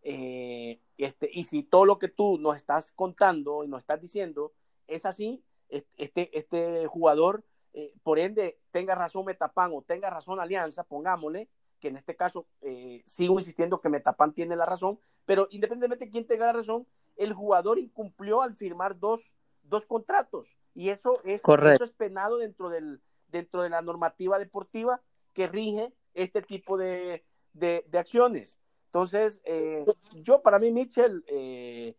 eh, este, y si todo lo que tú nos estás contando y nos estás diciendo es así, este, este jugador eh, por ende tenga razón Metapan o tenga razón Alianza, pongámosle, que en este caso eh, sigo insistiendo que Metapan tiene la razón, pero independientemente de quién tenga la razón, el jugador incumplió al firmar dos, dos contratos y eso es, eso es penado dentro, del, dentro de la normativa deportiva que rige este tipo de, de, de acciones. Entonces, eh, yo para mí, Mitchell, qué,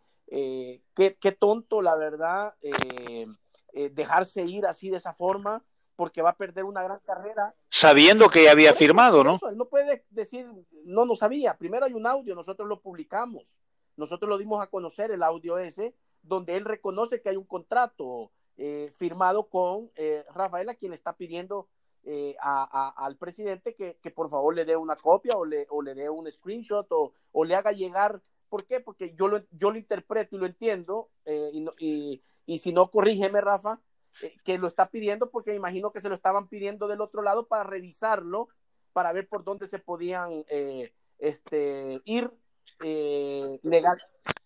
qué, tonto, la verdad eh, dejarse ir así de esa forma porque va a perder una gran carrera. Sabiendo que ya había eso, firmado, ¿no? Eso, él no puede decir, no, no sabía. Primero hay un audio, nosotros lo publicamos. Nosotros lo dimos a conocer, el audio ese, donde él reconoce que hay un contrato eh, firmado con eh, Rafael, a quien le está pidiendo eh, a, a, al presidente que, que, por favor le dé una copia o le, o le dé un screenshot o, o, le haga llegar. ¿Por qué? Porque yo lo, yo lo interpreto y lo entiendo y, no, y y si no, corrígeme, Rafa, eh, que lo está pidiendo porque me imagino que se lo estaban pidiendo del otro lado para revisarlo, para ver por dónde se podían eh, este, ir eh, legal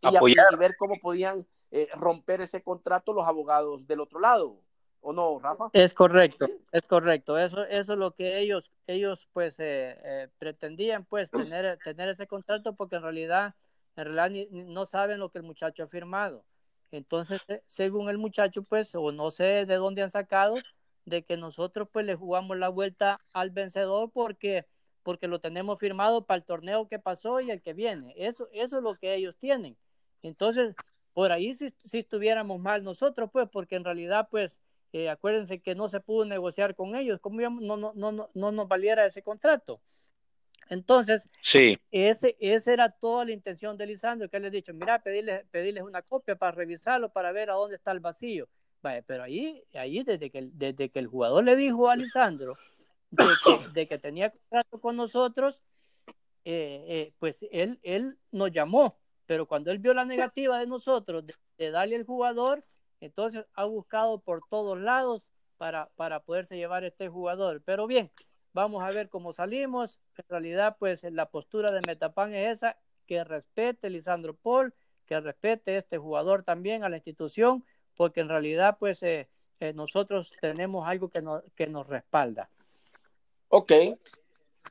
y, y, ver cómo podían eh, romper ese contrato los abogados del otro lado. ¿O no, Rafa? Es correcto, es correcto. Eso, eso es lo que ellos, ellos pues eh, pretendían, pues, tener, tener ese contrato porque en realidad, en realidad ni, no saben lo que el muchacho ha firmado. Entonces, según el muchacho, pues, o no sé de dónde han sacado, de que nosotros pues le jugamos la vuelta al vencedor porque, porque lo tenemos firmado para el torneo que pasó y el que viene. Eso, eso es lo que ellos tienen. Entonces, por ahí si, si estuviéramos mal nosotros, pues, porque en realidad, pues, eh, acuérdense que no se pudo negociar con ellos, como no, no, no, no, no nos valiera ese contrato. Entonces, sí. ese, esa era toda la intención de Lisandro, que él le ha dicho, mira, pedirles, pedirles una copia para revisarlo, para ver a dónde está el vacío. Vale, pero ahí, ahí desde, que, desde que el jugador le dijo a Lisandro de que, de que tenía contrato con nosotros, eh, eh, pues él, él nos llamó, pero cuando él vio la negativa de nosotros de, de darle al jugador, entonces ha buscado por todos lados para, para poderse llevar este jugador. Pero bien, vamos a ver cómo salimos. En realidad, pues la postura de Metapan es esa, que respete Lisandro Paul, que respete este jugador también a la institución, porque en realidad pues eh, eh, nosotros tenemos algo que, no, que nos respalda. Ok.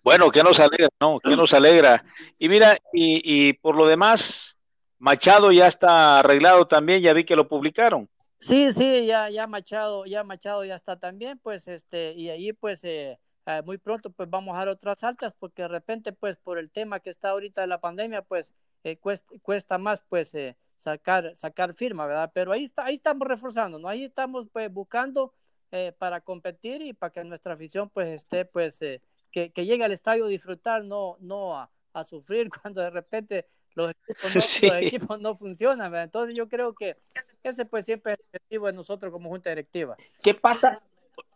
Bueno, que nos alegra, ¿no? Que nos alegra. Y mira, y, y por lo demás, Machado ya está arreglado también, ya vi que lo publicaron. Sí, sí, ya, ya Machado, ya Machado ya está también, pues, este, y ahí, pues, eh, eh, muy pronto, pues, vamos a dar otras altas, porque de repente, pues, por el tema que está ahorita de la pandemia, pues, eh, cuesta, cuesta más, pues, eh, sacar, sacar firma, ¿verdad? Pero ahí está, ahí estamos reforzando, ¿no? Ahí estamos, pues, buscando para competir y para que nuestra afición, pues, esté, pues, que, que llegue al estadio a disfrutar, no, no a, a sufrir cuando de repente los equipos no, Sí. los equipos no funcionan, ¿verdad? Entonces yo creo que ese pues siempre es el objetivo de nosotros como junta directiva. ¿Qué pasa?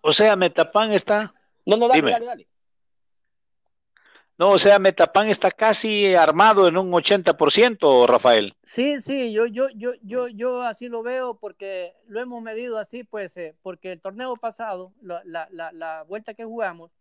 O sea, Metapan está, No, no, dale, Dime. dale, dale. no, o sea, Metapan está casi armado en un 80%, Rafael. Sí, sí, yo, yo, yo, yo, yo así lo veo porque lo hemos medido así, pues, eh, porque el torneo pasado, la, la, la, la vuelta que jugamos,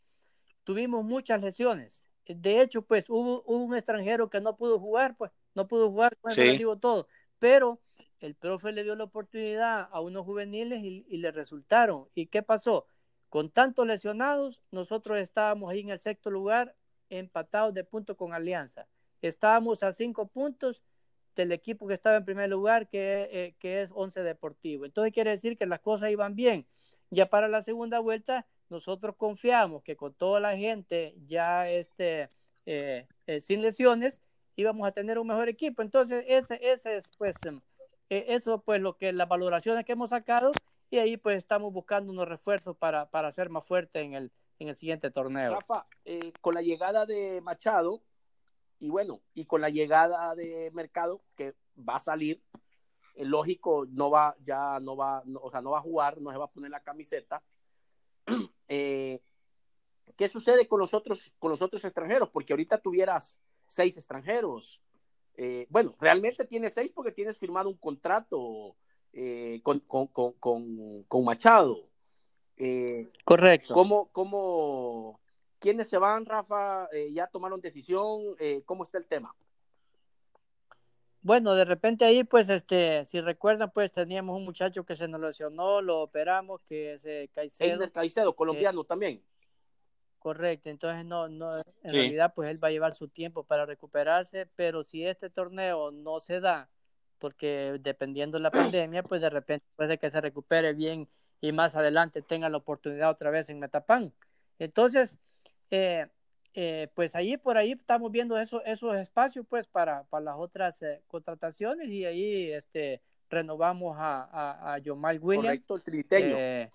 tuvimos muchas lesiones. De hecho, pues hubo, hubo un extranjero que no pudo jugar, pues, no pudo jugar, con eso Sí. digo todo. Pero el profe le dio la oportunidad a unos juveniles y, y le resultaron. ¿Y qué pasó? Con tantos lesionados, nosotros estábamos ahí en el sexto lugar, empatados de punto con Alianza. Estábamos a cinco puntos del equipo que estaba en primer lugar, que, eh, que es Once Deportivo. Entonces quiere decir que las cosas iban bien. Ya para la segunda vuelta, nosotros confiamos que con toda la gente ya este, eh, eh, sin lesiones, íbamos a tener un mejor equipo. Entonces, ese, ese es pues, em, eh, eso pues lo que las valoraciones que hemos sacado y ahí pues estamos buscando unos refuerzos para, para ser más fuerte en el, en el siguiente torneo. Rafa, eh, con la llegada de Machado y bueno, y con la llegada de Mercado, que va a salir, lógico, no va, ya no va, no, o sea, no va a jugar, no se va a poner la camiseta. Eh, ¿Qué sucede con los otros, con los otros extranjeros? Porque ahorita tuvieras seis extranjeros. Eh, bueno, realmente tienes seis porque tienes firmado un contrato eh, con, con, con, con, Machado. Correcto. ¿Cómo, cómo, quiénes se van, Rafa? ¿Ya tomaron decisión? ¿Cómo está el tema? Bueno, de repente ahí, pues, este, si recuerdan, pues teníamos un muchacho que se nos lesionó, lo operamos, que es eh, Caicedo. Caicedo, colombiano también. Correcto, entonces no, no, en Sí. realidad pues él va a llevar su tiempo para recuperarse, pero si este torneo no se da, porque dependiendo de la pandemia, pues de repente puede que se recupere bien y más adelante tenga la oportunidad otra vez en Metapán. Entonces, eh, eh, pues ahí por ahí estamos viendo eso, esos espacios pues para, para las otras eh, contrataciones y ahí este renovamos a, a, a Yomal Williams. Correcto, el triniteño. Eh,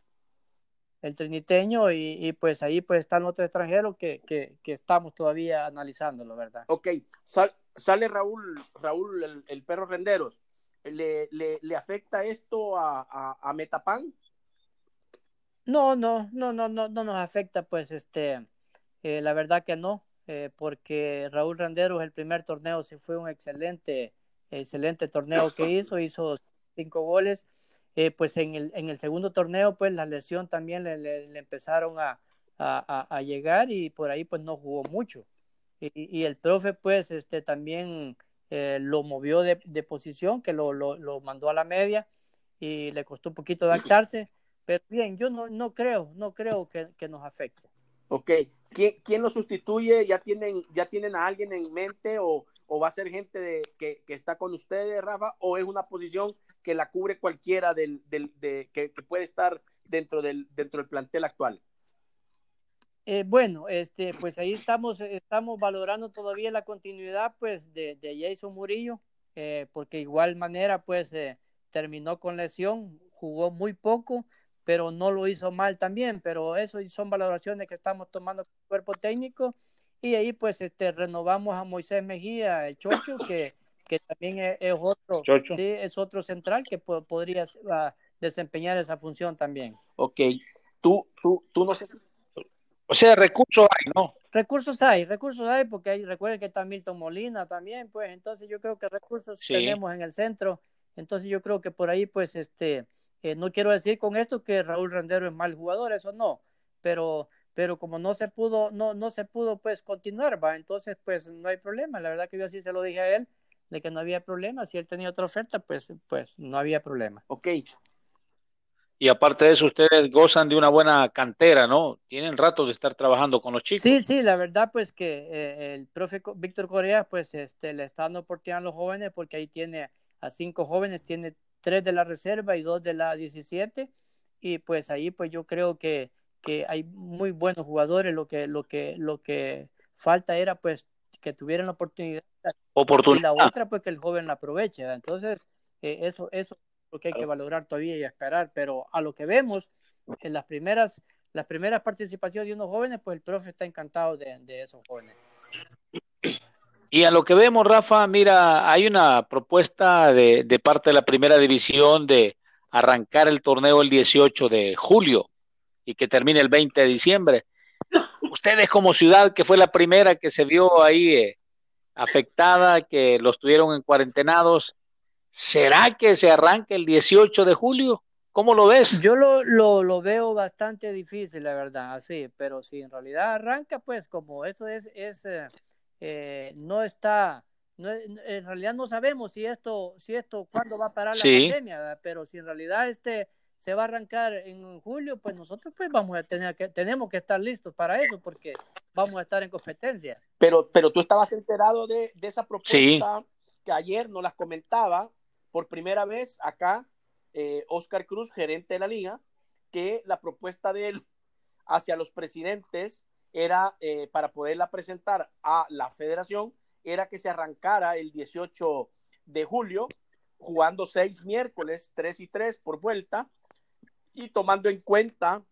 el triniteño y, y, pues ahí pues están otros extranjeros que, que, que, estamos todavía analizándolo, ¿verdad? Ok, Sal, sale Raúl, Raúl el, el perro Renderos. ¿Le, le, le afecta esto a, a, a, Metapan? No, no, no, no, no, no nos afecta, pues este, eh, la verdad que no, eh, porque Raúl Renderos el primer torneo se fue un excelente, excelente torneo que hizo, hizo cinco goles eh, pues en el, en el segundo torneo, pues la lesión también le, empezaron a, a, llegar y por ahí pues no jugó mucho. Y, el profe pues este también lo movió de, de posición, que lo, lo, lo, mandó a la media y le costó un poquito adaptarse, pero bien, yo no, no creo, no creo que, que nos afecte. Ok, ¿Quién, ¿quién lo sustituye? ¿Ya tienen, ¿Ya tienen a alguien en mente o, o va a ser gente de, que, que, está con ustedes, Rafa? ¿O es una posición que la cubre cualquiera del, del de, que, que, puede estar dentro del, dentro del plantel actual? Eh, bueno, este, pues ahí estamos, estamos valorando todavía la continuidad pues de, de Jason Murillo, eh, porque igual manera pues eh, terminó con lesión, jugó muy poco, pero no lo hizo mal también, pero eso son valoraciones que estamos tomando con el cuerpo técnico y ahí pues este renovamos a Moisés Mejía, el Chocho, que, que también es, es otro, Chocho. sí, es otro central que po podría uh, desempeñar esa función también. Ok, tú, tú, tú no sé. O sea, recursos hay, ¿no? Recursos hay, recursos hay, porque hay, recuerden que está Milton Molina también, pues entonces yo creo que recursos sí. tenemos en el centro, entonces yo creo que por ahí pues este eh, no quiero decir con esto que Raúl Rendero es mal jugador, eso no, pero pero como no se pudo, no, no se pudo pues continuar, va, entonces pues no hay problema, la verdad que yo así se lo dije a él, de que no había problema, si él tenía otra oferta, pues, pues no había problema. Ok, Y aparte de eso, ustedes gozan de una buena cantera, ¿no? Tienen rato de estar trabajando con los chicos. Sí, sí, la verdad pues que eh, el profe Víctor Corea pues este, le está dando oportunidad a los jóvenes porque ahí tiene a cinco jóvenes, tiene tres de la reserva y dos de la 17 y pues ahí pues yo creo que, que hay muy buenos jugadores, lo que, lo que, lo que falta era pues que tuvieran la oportunidad. oportunidad. Y la otra pues que el joven la aproveche, entonces eh, eso, eso lo que hay que valorar todavía y esperar, pero a lo que vemos en las primeras, las primeras participaciones de unos jóvenes, pues el profe está encantado de, de esos jóvenes. Y a lo que vemos, Rafa, mira, hay una propuesta de, parte de la primera división de arrancar el torneo el 18 de julio y que termine el 20 de diciembre. Ustedes como ciudad, que fue la primera que se vio ahí eh, afectada, que los tuvieron en cuarentenados, ¿Será que se arranca el 18 de julio? ¿Cómo lo ves? Yo lo, lo, lo, veo bastante difícil, la verdad, así, pero si en realidad arranca, pues como eso es, es eh, eh, no está, no, en realidad no sabemos si esto, si esto, cuándo va a parar la sí. pandemia, ¿verdad? pero si en realidad este se va a arrancar en julio, pues nosotros pues vamos a tener que, tenemos que estar listos para eso, porque vamos a estar en competencia. Pero, pero tú estabas enterado de, de esa propuesta sí. que ayer nos las comentaba por primera vez acá, eh, Oscar Cruz, gerente de la liga, que la propuesta de él hacia los presidentes era, eh, para poderla presentar a la federación, era que se arrancara el 18 de julio, jugando seis miércoles, tres y tres por vuelta, y tomando en cuenta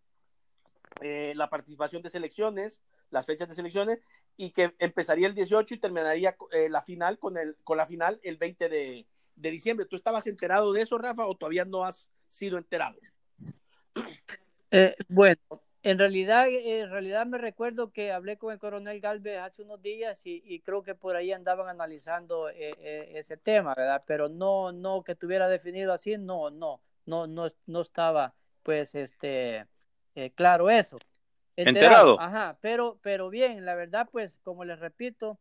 eh, la participación de selecciones, las fechas de selecciones, y que empezaría el 18 y terminaría eh, la final con, el, con la final el 20 de, de diciembre. ¿Tú estabas enterado de eso, Rafa, o todavía no has sido enterado? Bueno, en realidad, en realidad me recuerdo que hablé con el coronel Galvez hace unos días y, y creo que por ahí andaban analizando eh, eh, ese tema, ¿verdad? Pero no, no que tuviera definido así, no, no, no, no, no estaba, pues, este, eh, claro eso. Enterado. Enterado. Ajá, pero, pero bien, la verdad, pues, como les repito,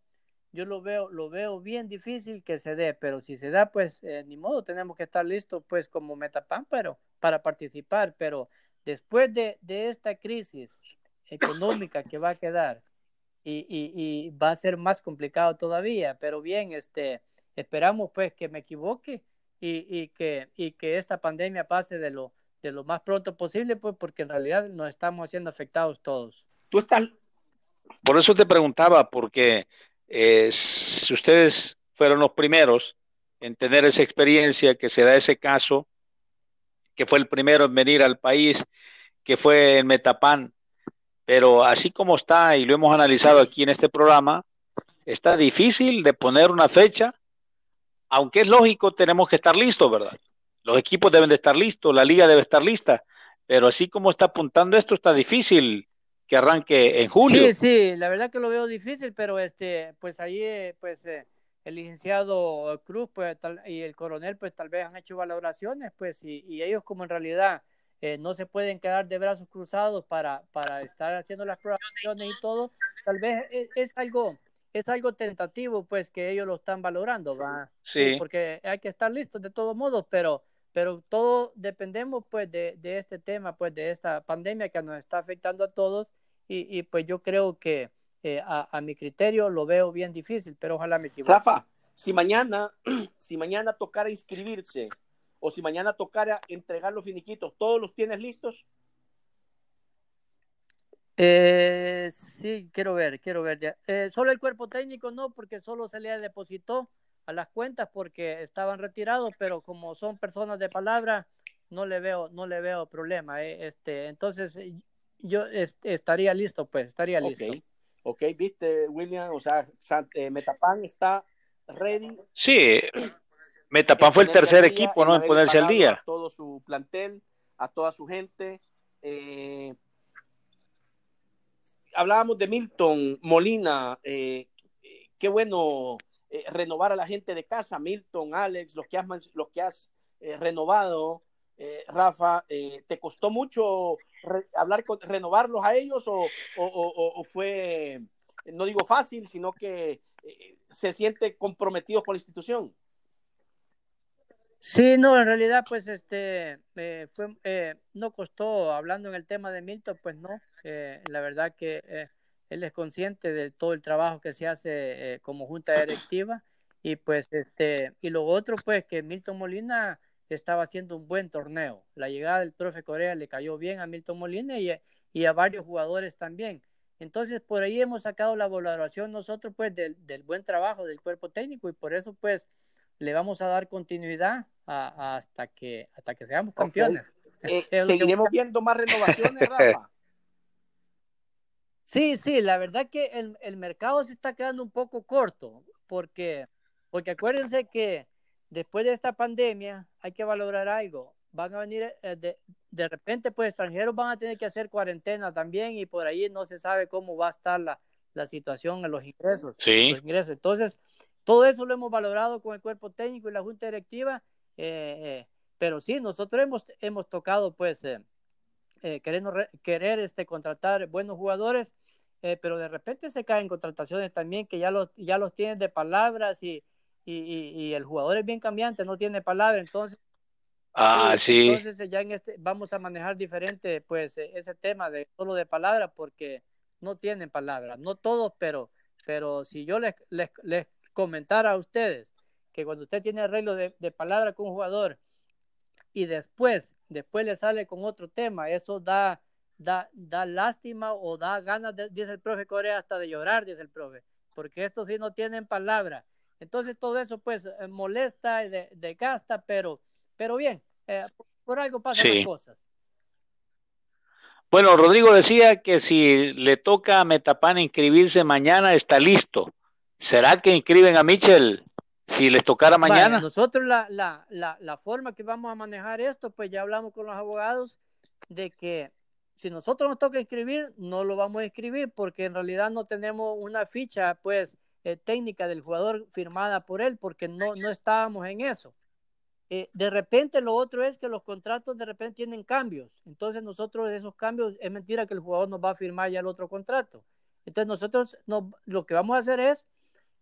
yo lo veo, lo veo bien difícil que se dé, pero si se da, pues eh, ni modo, tenemos que estar listos, pues como Metapan, pero para participar, pero después de, de esta crisis económica que va a quedar y, y, y, va a ser más complicado todavía, pero bien, este, esperamos pues que me equivoque y, y, que, y que esta pandemia pase de lo, de lo más pronto posible, pues porque en realidad nos estamos siendo afectados todos. Tú estás... Por eso te preguntaba, porque eh, si ustedes fueron los primeros en tener esa experiencia, que se da ese caso, que fue el primero en venir al país, que fue en Metapan, pero así como está, y lo hemos analizado aquí en este programa, está difícil de poner una fecha, aunque es lógico, tenemos que estar listos, ¿verdad? Los equipos deben de estar listos, la liga debe estar lista, pero así como está apuntando esto, está difícil que arranque en julio. Sí, sí, la verdad que lo veo difícil, pero este, pues ahí, pues eh, el licenciado Cruz, pues tal, y el coronel, pues tal vez han hecho valoraciones, pues y, y ellos como en realidad eh, no se pueden quedar de brazos cruzados para, para estar haciendo las programaciones y todo, tal vez es, es, algo es algo tentativo, pues que ellos lo están valorando, va, sí. sí porque hay que estar listos de todos modos, pero pero todo dependemos pues de, de, este tema, pues de esta pandemia que nos está afectando a todos y, y pues yo creo que eh, a, a, mi criterio lo veo bien difícil, pero ojalá me equivoque. Rafa, si mañana, si mañana tocara inscribirse o si mañana tocara entregar los finiquitos, ¿todos los tienes listos? Eh, sí, quiero ver, quiero ver ya. Eh, solo el cuerpo técnico no, porque solo se le depositó a las cuentas porque estaban retirados, pero como son personas de palabra, no le veo, no le veo problema. Eh. Este, entonces yo est estaría listo, pues, estaría listo. Ok, okay. viste, William, o sea, eh, Metapan está ready. Sí, Metapan fue el tercer equipo, ¿no? En ponerse al día. A todo su plantel, a toda su gente. Eh, hablábamos de Milton Molina, eh, qué bueno eh, renovar a la gente de casa, Milton, Alex, los que has, los que has eh, renovado, eh, Rafa, ¿te costó mucho re hablar con, renovarlos a ellos o, o, fue, no digo fácil, sino que se siente comprometido con la institución? Sí, no, en realidad, pues, este, eh, fue, eh, no costó, hablando en el tema de Milton, pues no, eh, la verdad que él es consciente de todo el trabajo que se hace como junta directiva y pues, este, y lo otro, pues, que Milton Molina estaba haciendo un buen torneo. La llegada del profe Corea le cayó bien a Milton Molina y, y a varios jugadores también. Entonces, por ahí hemos sacado la valoración nosotros, pues, del, del buen trabajo del cuerpo técnico y por eso, pues, le vamos a dar continuidad hasta que hasta que seamos campeones. Eh, ¿Seguiremos viendo más renovaciones, Rafa? Sí, sí, la verdad que el, el, mercado se está quedando un poco corto, porque, porque acuérdense que después de esta pandemia hay que valorar algo. Van a venir, eh, de, de, repente, pues extranjeros van a tener que hacer cuarentena también y por ahí no se sabe cómo va a estar la, la situación en los ingresos. Sí. Los ingresos. Entonces, todo eso lo hemos valorado con el cuerpo técnico y la junta directiva, eh, eh, pero sí, nosotros hemos, hemos tocado, pues, eh, querer, querer este, contratar buenos jugadores, pero de repente se caen contrataciones también que ya los, ya los tienen de palabras y, y, y, el jugador es bien cambiante, no tiene palabra, entonces Ah, sí. Entonces ya en este vamos a manejar diferente pues ese tema de solo de palabras porque no tienen palabras, no todos, pero pero si yo les, les, les comentar a ustedes que cuando usted tiene arreglo de, de palabra con un jugador y después, después le sale con otro tema, eso da, da, da lástima o da ganas, dice el profe Corea, hasta de llorar, dice el profe, porque estos sí no tienen palabra. Entonces todo eso pues eh, molesta y de, gasta, pero, pero bien, eh, por algo pasan las cosas. Bueno, Rodrigo decía que si le toca a Metapan inscribirse mañana, está listo. ¿Será que inscriben a Mitchell si les tocara mañana? nosotros la, la, la, la, forma que vamos a manejar esto, pues ya hablamos con los abogados de que si nosotros nos toca inscribir, no lo vamos a inscribir porque en realidad no tenemos una ficha pues eh, técnica del jugador firmada por él porque no, no estábamos en eso. Eh, de repente lo otro es que los contratos de repente tienen cambios. Entonces nosotros esos cambios, es mentira que el jugador nos va a firmar ya el otro contrato. Entonces nosotros no, lo que vamos a hacer es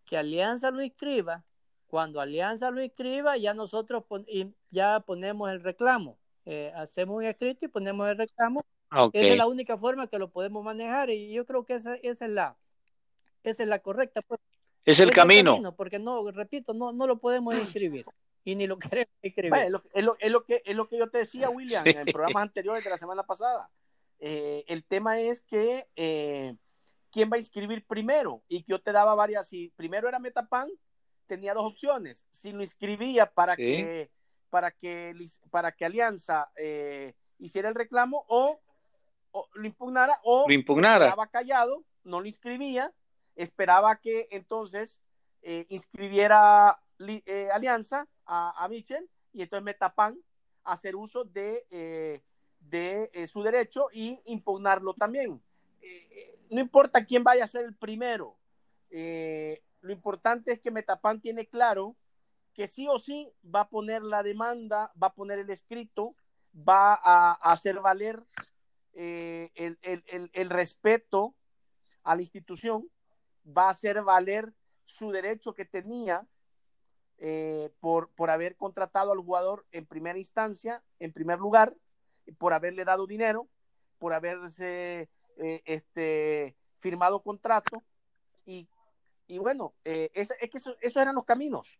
que Alianza lo inscriba. Cuando Alianza lo inscriba, ya nosotros ya ponemos el reclamo. Eh, hacemos un escrito y ponemos el reclamo. Esa es la única forma que lo podemos manejar y yo creo que esa, esa es la esa es la correcta. Pues. Es el, camino. Porque no, repito, no, no lo podemos inscribir y ni lo queremos inscribir. es, lo, es, lo, que, es lo que yo te decía, William, en programas anteriores de la semana pasada. Eh, el tema es que eh, quién va a inscribir primero. Y yo te daba varias, si primero era Metapan, tenía dos opciones. Si lo inscribía para que para que para que Alianza eh, hiciera el reclamo o, lo impugnara o lo impugnara. estaba callado, no lo inscribía, esperaba que entonces eh, inscribiera eh, Alianza a, a Michel y entonces Metapan hacer uso de, de su derecho y impugnarlo también. No importa quién vaya a ser el primero, eh, lo importante es que Metapan tiene claro que sí o sí va a poner la demanda, va a poner el escrito, va a, hacer valer eh, el, respeto a la institución, va a hacer valer su derecho que tenía eh, por, por haber contratado al jugador en primera instancia, en primer lugar, por haberle dado dinero, por haberse eh, este, firmado contrato y, y bueno, eh, es, es, que esos eso eran los caminos.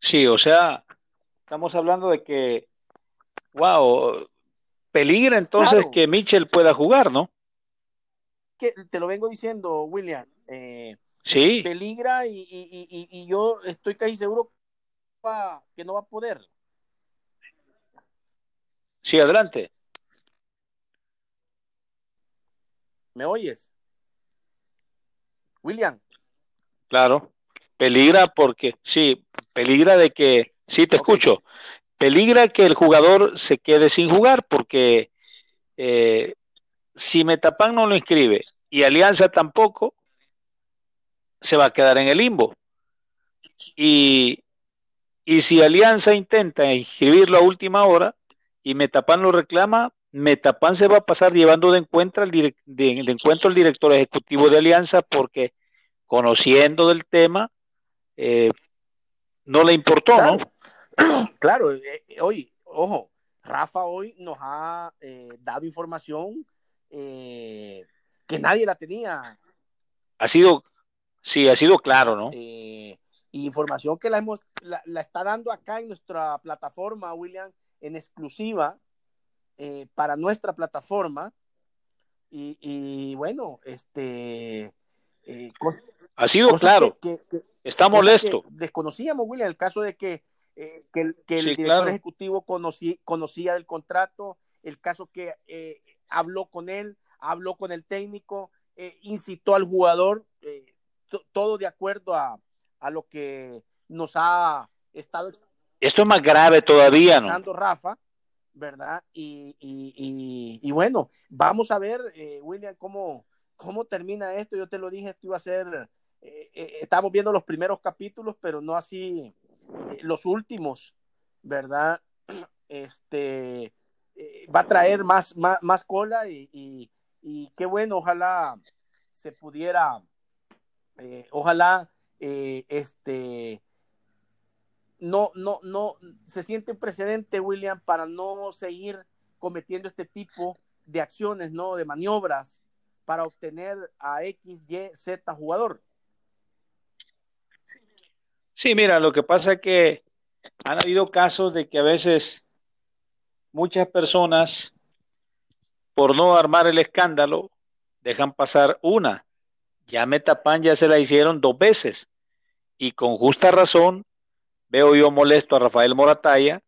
Sí, o sea, estamos hablando de que, wow, peligra entonces que Mitchell pueda jugar, ¿no? Que te lo vengo diciendo, William. Eh, sí. Peligra y, y, y, y, yo estoy casi seguro que no va a poder. Sí, adelante. ¿Me oyes? William. Claro. Peligra porque, sí, peligra de que, sí, te escucho. Peligra que el jugador se quede sin jugar porque eh, si Metapan no lo inscribe y Alianza tampoco, se va a quedar en el limbo. Y, y si Alianza intenta inscribirlo a última hora, y Metapan lo reclama, Metapan se va a pasar llevando de encuentro al, de, encuentro al director ejecutivo de Alianza porque conociendo del tema, eh, no le importó. ¿no? Claro, eh, hoy, ojo, Rafa hoy nos ha eh, dado información eh, que nadie la tenía. Ha sido, sí, ha sido claro, ¿no? Eh, información que la, hemos, la, la, está dando acá en nuestra plataforma, William, en exclusiva eh, para nuestra plataforma. Y, y bueno, este... Eh, ha sido claro. Que, que, está molesto. desconocíamos, William, el caso de que, eh, que, que, el sí, director claro. ejecutivo conocí, conocía el contrato, el caso que eh, habló con él, habló con el técnico, eh, incitó al jugador, todo de acuerdo a, a, lo que nos ha estado. Esto es más grave todavía, ¿no? Rafa, ¿verdad? Y, y, y, y, bueno, vamos a ver, eh, William, cómo, cómo termina esto. Yo te lo dije, esto iba a ser, estamos viendo los primeros capítulos, pero no así los últimos, ¿verdad? Este va a traer más, más, más cola y, qué bueno, ojalá se pudiera, ojalá este no, no, no, se siente un precedente, William, para no seguir cometiendo este tipo de acciones, ¿no? De maniobras para obtener a X, Y, Z jugador. Sí, mira, lo que pasa es que han habido casos de que a veces muchas personas, por no armar el escándalo, dejan pasar una. Ya Metapan ya se la hicieron dos veces. Y con justa razón veo yo molesto a Rafael Morataya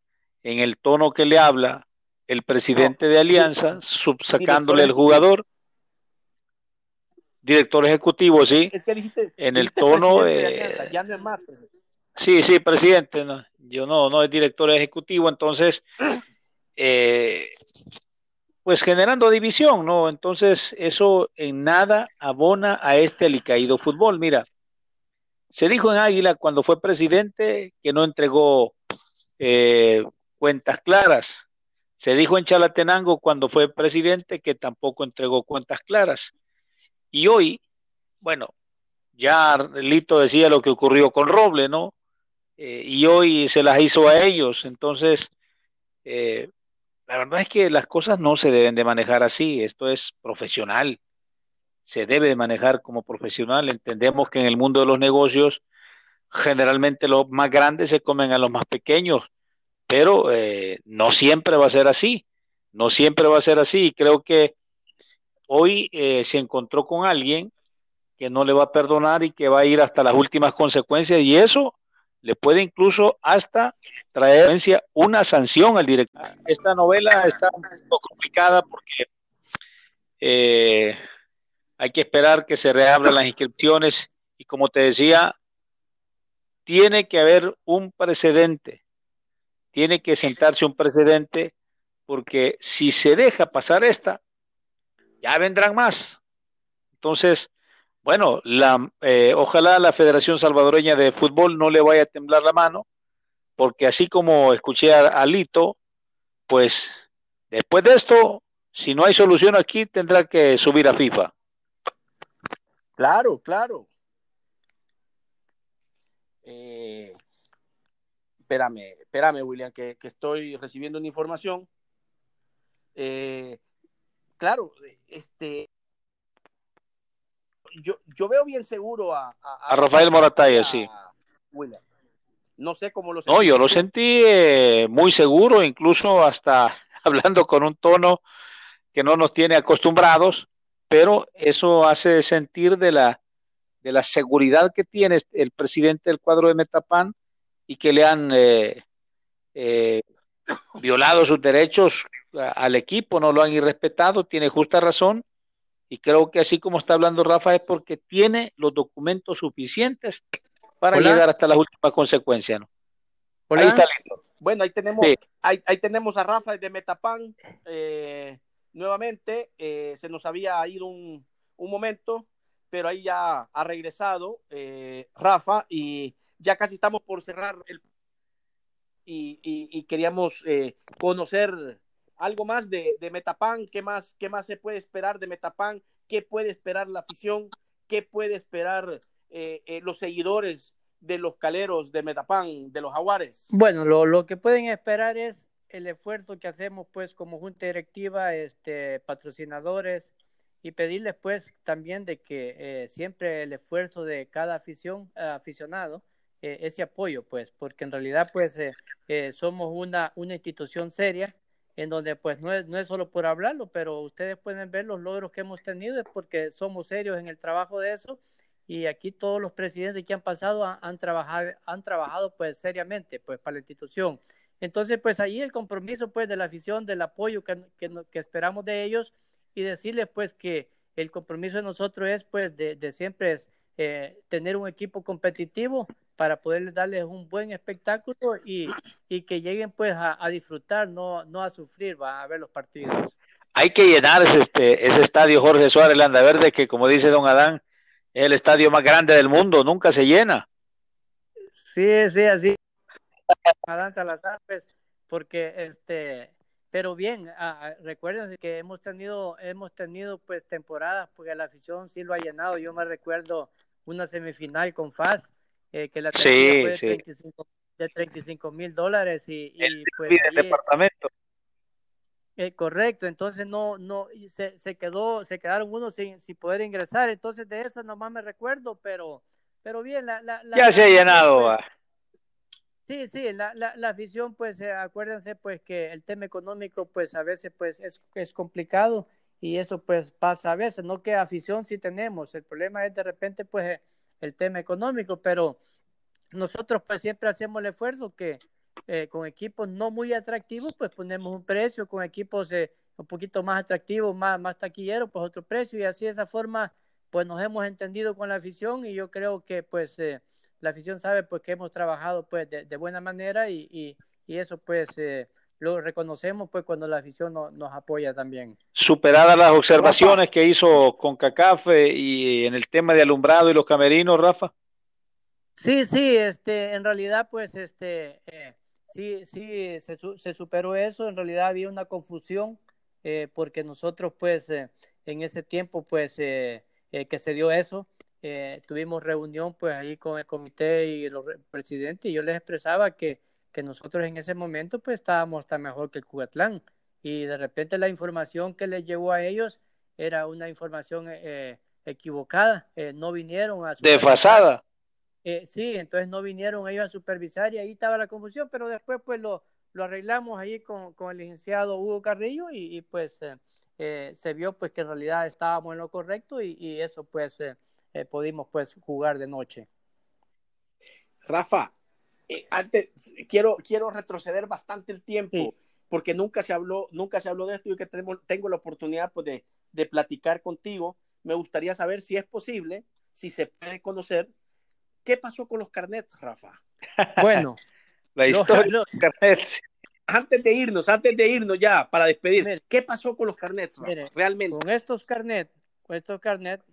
en el tono que le habla el presidente no, de Alianza, subsacándole el jugador, director ejecutivo, sí, es que dijiste, en el tono... Alianza, ya no es más, sí, sí, presidente, no, yo no, no es director ejecutivo, entonces, eh, pues generando división, ¿no? Entonces, eso en nada abona a este alicaído fútbol. Mira, se dijo en Águila cuando fue presidente que no entregó eh, cuentas claras. Se dijo en Chalatenango cuando fue presidente que tampoco entregó cuentas claras. Y hoy, bueno, ya Lito decía lo que ocurrió con Roble, ¿no? Eh, y hoy se las hizo a ellos. Entonces, eh, la verdad es que las cosas no se deben de manejar así. Esto es profesional se debe de manejar como profesional. Entendemos que en el mundo de los negocios generalmente los más grandes se comen a los más pequeños, pero eh, no siempre va a ser así, no siempre va a ser así. Creo que hoy eh, se encontró con alguien que no le va a perdonar y que va a ir hasta las últimas consecuencias y eso le puede incluso hasta traer una sanción al director. Esta novela está un poco complicada porque eh, hay que esperar que se reabran las inscripciones y como te decía, tiene que haber un precedente, tiene que sentarse un precedente porque si se deja pasar esta, ya vendrán más. Entonces, bueno, la, eh, ojalá la Federación Salvadoreña de Fútbol no le vaya a temblar la mano, porque así como escuché a, Lito, pues después de esto, si no hay solución aquí, tendrá que subir a FIFA. Claro, claro. Eh, espérame, espérame, William, que, que, estoy recibiendo una información. Eh, claro, este. Yo, yo veo bien seguro a, a, a Rafael Morataya, sí. William. No sé cómo lo sentí. No, yo lo sentí eh, muy seguro, incluso hasta hablando con un tono que no nos tiene acostumbrados pero eso hace sentir de la, de la seguridad que tiene el presidente del cuadro de Metapan y que le han eh, eh, violado sus derechos al equipo, no lo han irrespetado, tiene justa razón y creo que así como está hablando Rafa es porque tiene los documentos suficientes para Hola. llegar hasta las últimas consecuencias. ¿no? Ahí está listo. Bueno, ahí tenemos, sí. ahí, ahí, tenemos a Rafa de Metapan. Eh, nuevamente, eh, se nos había ido un, un, momento, pero ahí ya ha regresado eh, Rafa y ya casi estamos por cerrar el... Y, y, y queríamos eh, conocer algo más de, de Metapan, ¿Qué más, qué más se puede esperar de Metapan, qué puede esperar la afición, qué puede esperar eh, los seguidores de los caleros de Metapán, de los jaguares? Bueno, lo, lo que pueden esperar es el esfuerzo que hacemos pues como junta directiva, este, patrocinadores y pedirles pues también de que eh, siempre el esfuerzo de cada afición, aficionado, eh, ese apoyo pues, porque en realidad pues eh, somos una, una institución seria en donde pues no es, no es solo por hablarlo, pero ustedes pueden ver los logros que hemos tenido, es porque somos serios en el trabajo de eso y aquí todos los presidentes que han pasado han, trabajado, han trabajado pues seriamente pues para la institución. Entonces pues ahí el compromiso pues de la afición, del apoyo que, que, esperamos de ellos y decirles pues que el compromiso de nosotros es pues de, de siempre es, eh, tener un equipo competitivo para poder darles un buen espectáculo y, y que lleguen pues a, a, disfrutar, no, no a sufrir, va a ver los partidos. Hay que llenar ese, este, ese estadio Jorge Suárez Landa Verde, que como dice don Adán, es el estadio más grande del mundo, nunca se llena. Sí, sí, así. Adán Salazar, pues, porque este, pero bien, recuerden que hemos tenido, hemos tenido pues temporadas porque la afición sí lo ha llenado. Yo me recuerdo una semifinal con FAS eh, que la sí, fue de, sí. 35, de 35 mil dólares y, y el, pues el departamento. Eh, correcto, entonces no, no, se, se quedó, se quedaron unos sin, sin poder ingresar, entonces de eso nomás me recuerdo, pero, pero bien, la, la, la ya se ha llenado. Pues, sí, sí, la, la, la afición, pues eh, acuérdense pues que el tema económico pues a veces pues es, es complicado y eso pues pasa a veces, no que afición sí tenemos, el problema es de repente pues el tema económico, pero nosotros pues siempre hacemos el esfuerzo que eh, con equipos no muy atractivos pues ponemos un precio, con equipos eh, un poquito más atractivos, más, más taquilleros, pues otro precio y así de esa forma pues nos hemos entendido con la afición y yo creo que pues eh, la afición sabe pues que hemos trabajado pues de, de buena manera y, y, y eso pues eh, lo reconocemos pues cuando la afición no, nos apoya también. Superadas las observaciones Rafa. que hizo con Cacafe y en el tema de alumbrado y los camerinos, Rafa. Sí, sí, este, en realidad pues este, eh, sí, sí, se, se, superó eso, en realidad había una confusión eh, porque nosotros pues eh, en ese tiempo pues que se dio eso, tuvimos reunión pues ahí con el comité y los presidentes y yo les expresaba que que nosotros en ese momento pues estábamos tan mejor que el Cugatlán y de repente la información que les llegó a ellos era una información eh, equivocada, eh, no vinieron a desfasada. Eh, sí, entonces no vinieron ellos a supervisar y ahí estaba la confusión, pero después pues lo, lo arreglamos ahí con, con el licenciado Hugo Carrillo y, y pues se vio pues que en realidad estábamos en lo correcto y, y eso pues pudimos pues jugar de noche. Rafa, eh, antes quiero, quiero retroceder bastante el tiempo sí. porque nunca se habló, nunca se habló de esto y que tengo, tengo la oportunidad pues, de, de, platicar contigo. Me gustaría saber si es posible, si se puede conocer, qué pasó con los carnets, Rafa. Bueno, la historia los, de los carnets. Antes de irnos, antes de irnos ya, para despedir, mire, ¿qué pasó con los carnets, Rafa? Mire, Realmente. Con estos carnets, con estos carnets,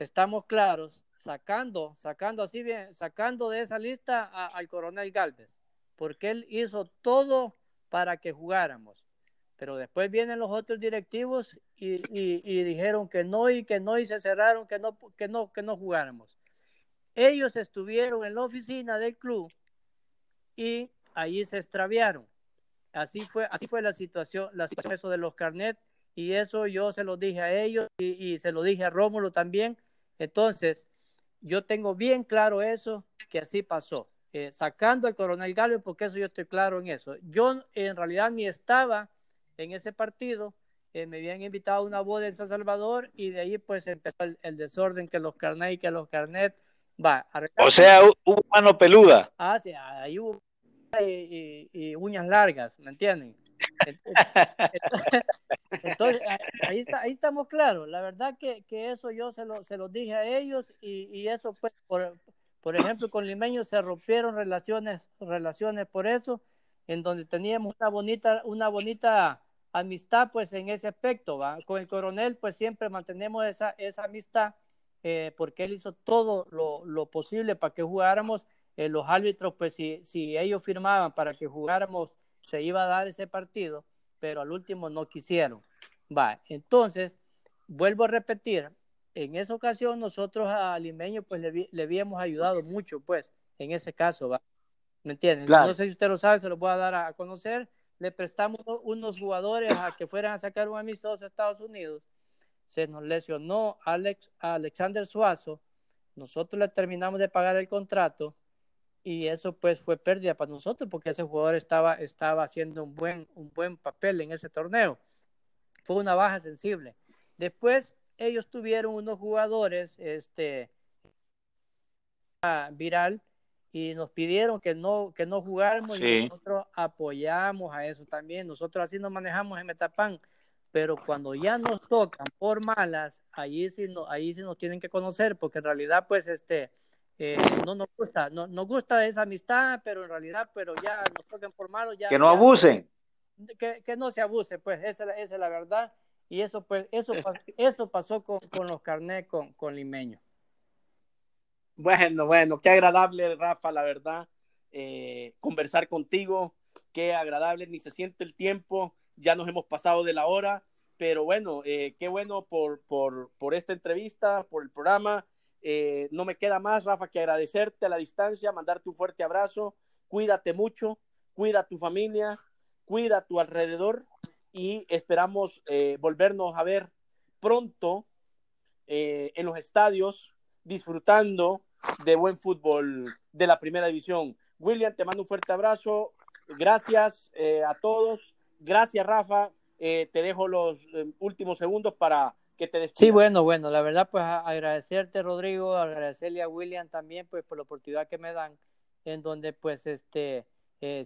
estamos claros sacando, sacando así bien, sacando de esa lista al coronel Galvez, porque él hizo todo para que jugáramos. Pero después vienen los otros directivos y, y, y, dijeron que no y que no y se cerraron que no, que no, que no jugáramos. Ellos estuvieron en la oficina del club y ahí se extraviaron. Así fue, así fue la situación, la situación eso de los carnet y eso yo se lo dije a ellos y, y se lo dije a Rómulo también. Entonces, yo tengo bien claro eso, que así pasó. Eh, sacando al coronel Galvez, porque eso yo estoy claro en eso. Yo en realidad ni estaba en ese partido, eh, me habían invitado a una boda en San Salvador y de ahí pues empezó el, el desorden que los carnet y que los carnet va. O sea, hubo mano peluda. Ah, sí, ahí hubo y, y, y uñas largas, ¿me entienden? Entonces, ahí, está, ahí estamos claros. La verdad que, que eso yo se lo, se lo dije a ellos y, y eso, pues, por, por ejemplo, con Limeño se rompieron relaciones, relaciones por eso, en donde teníamos una bonita, una bonita amistad, pues, en ese aspecto, ¿va? Con el coronel, pues, siempre mantenemos esa, esa amistad, eh, porque él hizo todo lo, lo posible para que jugáramos. Eh, los árbitros, pues, si, si ellos firmaban para que jugáramos se iba a dar ese partido, pero al último no quisieron. Va, entonces, vuelvo a repetir, en esa ocasión nosotros a Limeño pues le, le habíamos ayudado mucho, pues, en ese caso, ¿va? ¿me entienden? No sé si usted lo sabe, se lo voy a dar a conocer. Le prestamos unos jugadores a que fueran a sacar un amistoso a Estados Unidos. Se nos lesionó Alex, Alexander Suazo. Nosotros le terminamos de pagar el contrato y eso pues fue pérdida para nosotros porque ese jugador estaba, estaba haciendo un buen, un buen papel en ese torneo. Fue una baja sensible. Después ellos tuvieron unos jugadores, este, viral, y nos pidieron que no, que no jugáramos y nosotros apoyamos a eso también. Nosotros así nos manejamos en Metapan, pero cuando ya nos tocan por malas, ahí sí, no, ahí sí nos tienen que conocer, porque en realidad pues este, eh, no nos gusta, no nos gusta esa amistad, pero en realidad, pero ya nos toquen por malos, ya. Que no abusen. Que, que no se abuse, pues esa, esa es la verdad y eso, pues, eso, eso pasó con, con los carnés con, con Limeño. Bueno, bueno, qué agradable, Rafa, la verdad, eh, conversar contigo, qué agradable, ni se siente el tiempo, ya nos hemos pasado de la hora, pero bueno, eh, qué bueno por, por, por, esta entrevista, por el programa. Eh, no me queda más, Rafa, que agradecerte a la distancia, mandarte un fuerte abrazo, cuídate mucho, cuida a tu familia, cuida a tu alrededor y esperamos eh, volvernos a ver pronto eh, en los estadios disfrutando de buen fútbol de la primera división. William, te mando un fuerte abrazo. Gracias a todos. Gracias, Rafa. te dejo los últimos segundos para que te despidas. Sí, bueno, bueno, la verdad, pues agradecerte, Rodrigo, agradecerle a William también, pues por la oportunidad que me dan, en donde, pues, este,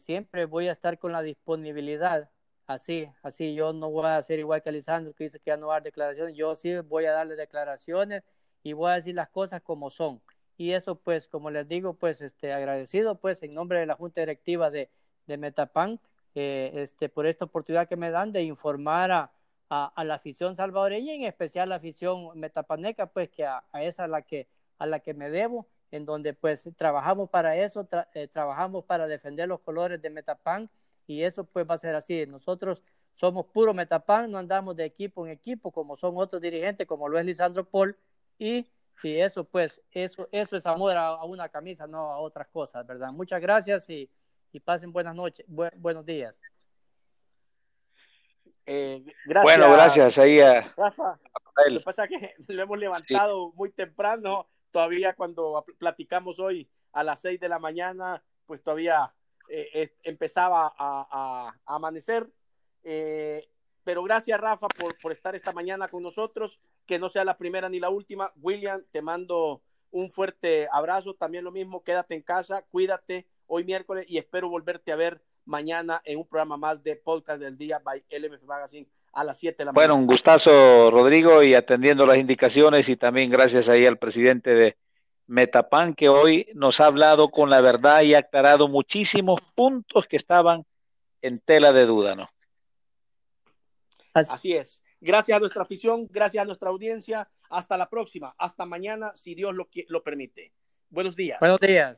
siempre voy a estar con la disponibilidad así, así yo no voy a ser igual que Alessandro que dice que ya no va a dar declaraciones, yo sí voy a darle declaraciones y voy a decir las cosas como son. Y eso pues, como les digo, pues este agradecido pues en nombre de la Junta Directiva de, de Metapan, eh, este, por esta oportunidad que me dan de informar a, a, la afición salvadoreña, en especial la afición metapaneca, pues que a, esa a la que, a la que me debo, en donde pues trabajamos para eso, eh, trabajamos para defender los colores de Metapan y eso pues va a ser así. Nosotros somos puro Metapan, no andamos de equipo en equipo como son otros dirigentes como lo es Lisandro Paul y, y eso pues, eso, eso es amor a, una camisa, no a otras cosas, ¿verdad? Muchas gracias y, y pasen buenas noches, buenos días. Eh, gracias. Bueno, gracias ahí a, Rafa. Lo que pasa es que lo hemos levantado muy temprano, todavía cuando platicamos hoy a las seis de la mañana, pues todavía eh, empezaba a, amanecer. Eh, pero gracias, Rafa, por, por estar esta mañana con nosotros. Que no sea la primera ni la última. William, te mando un fuerte abrazo. También lo mismo, quédate en casa, cuídate hoy miércoles y espero volverte a ver mañana en un programa más de Podcast del Día by LMF Magazine a las 7 de la mañana. Bueno, un gustazo, Rodrigo, y atendiendo las indicaciones y también gracias ahí al presidente de Metapan que hoy nos ha hablado con la verdad y ha aclarado muchísimos puntos que estaban en tela de duda, ¿no? Así es. Gracias a nuestra afición, gracias a nuestra audiencia. Hasta la próxima. Hasta mañana, si Dios lo, lo permite. Buenos días. Buenos días.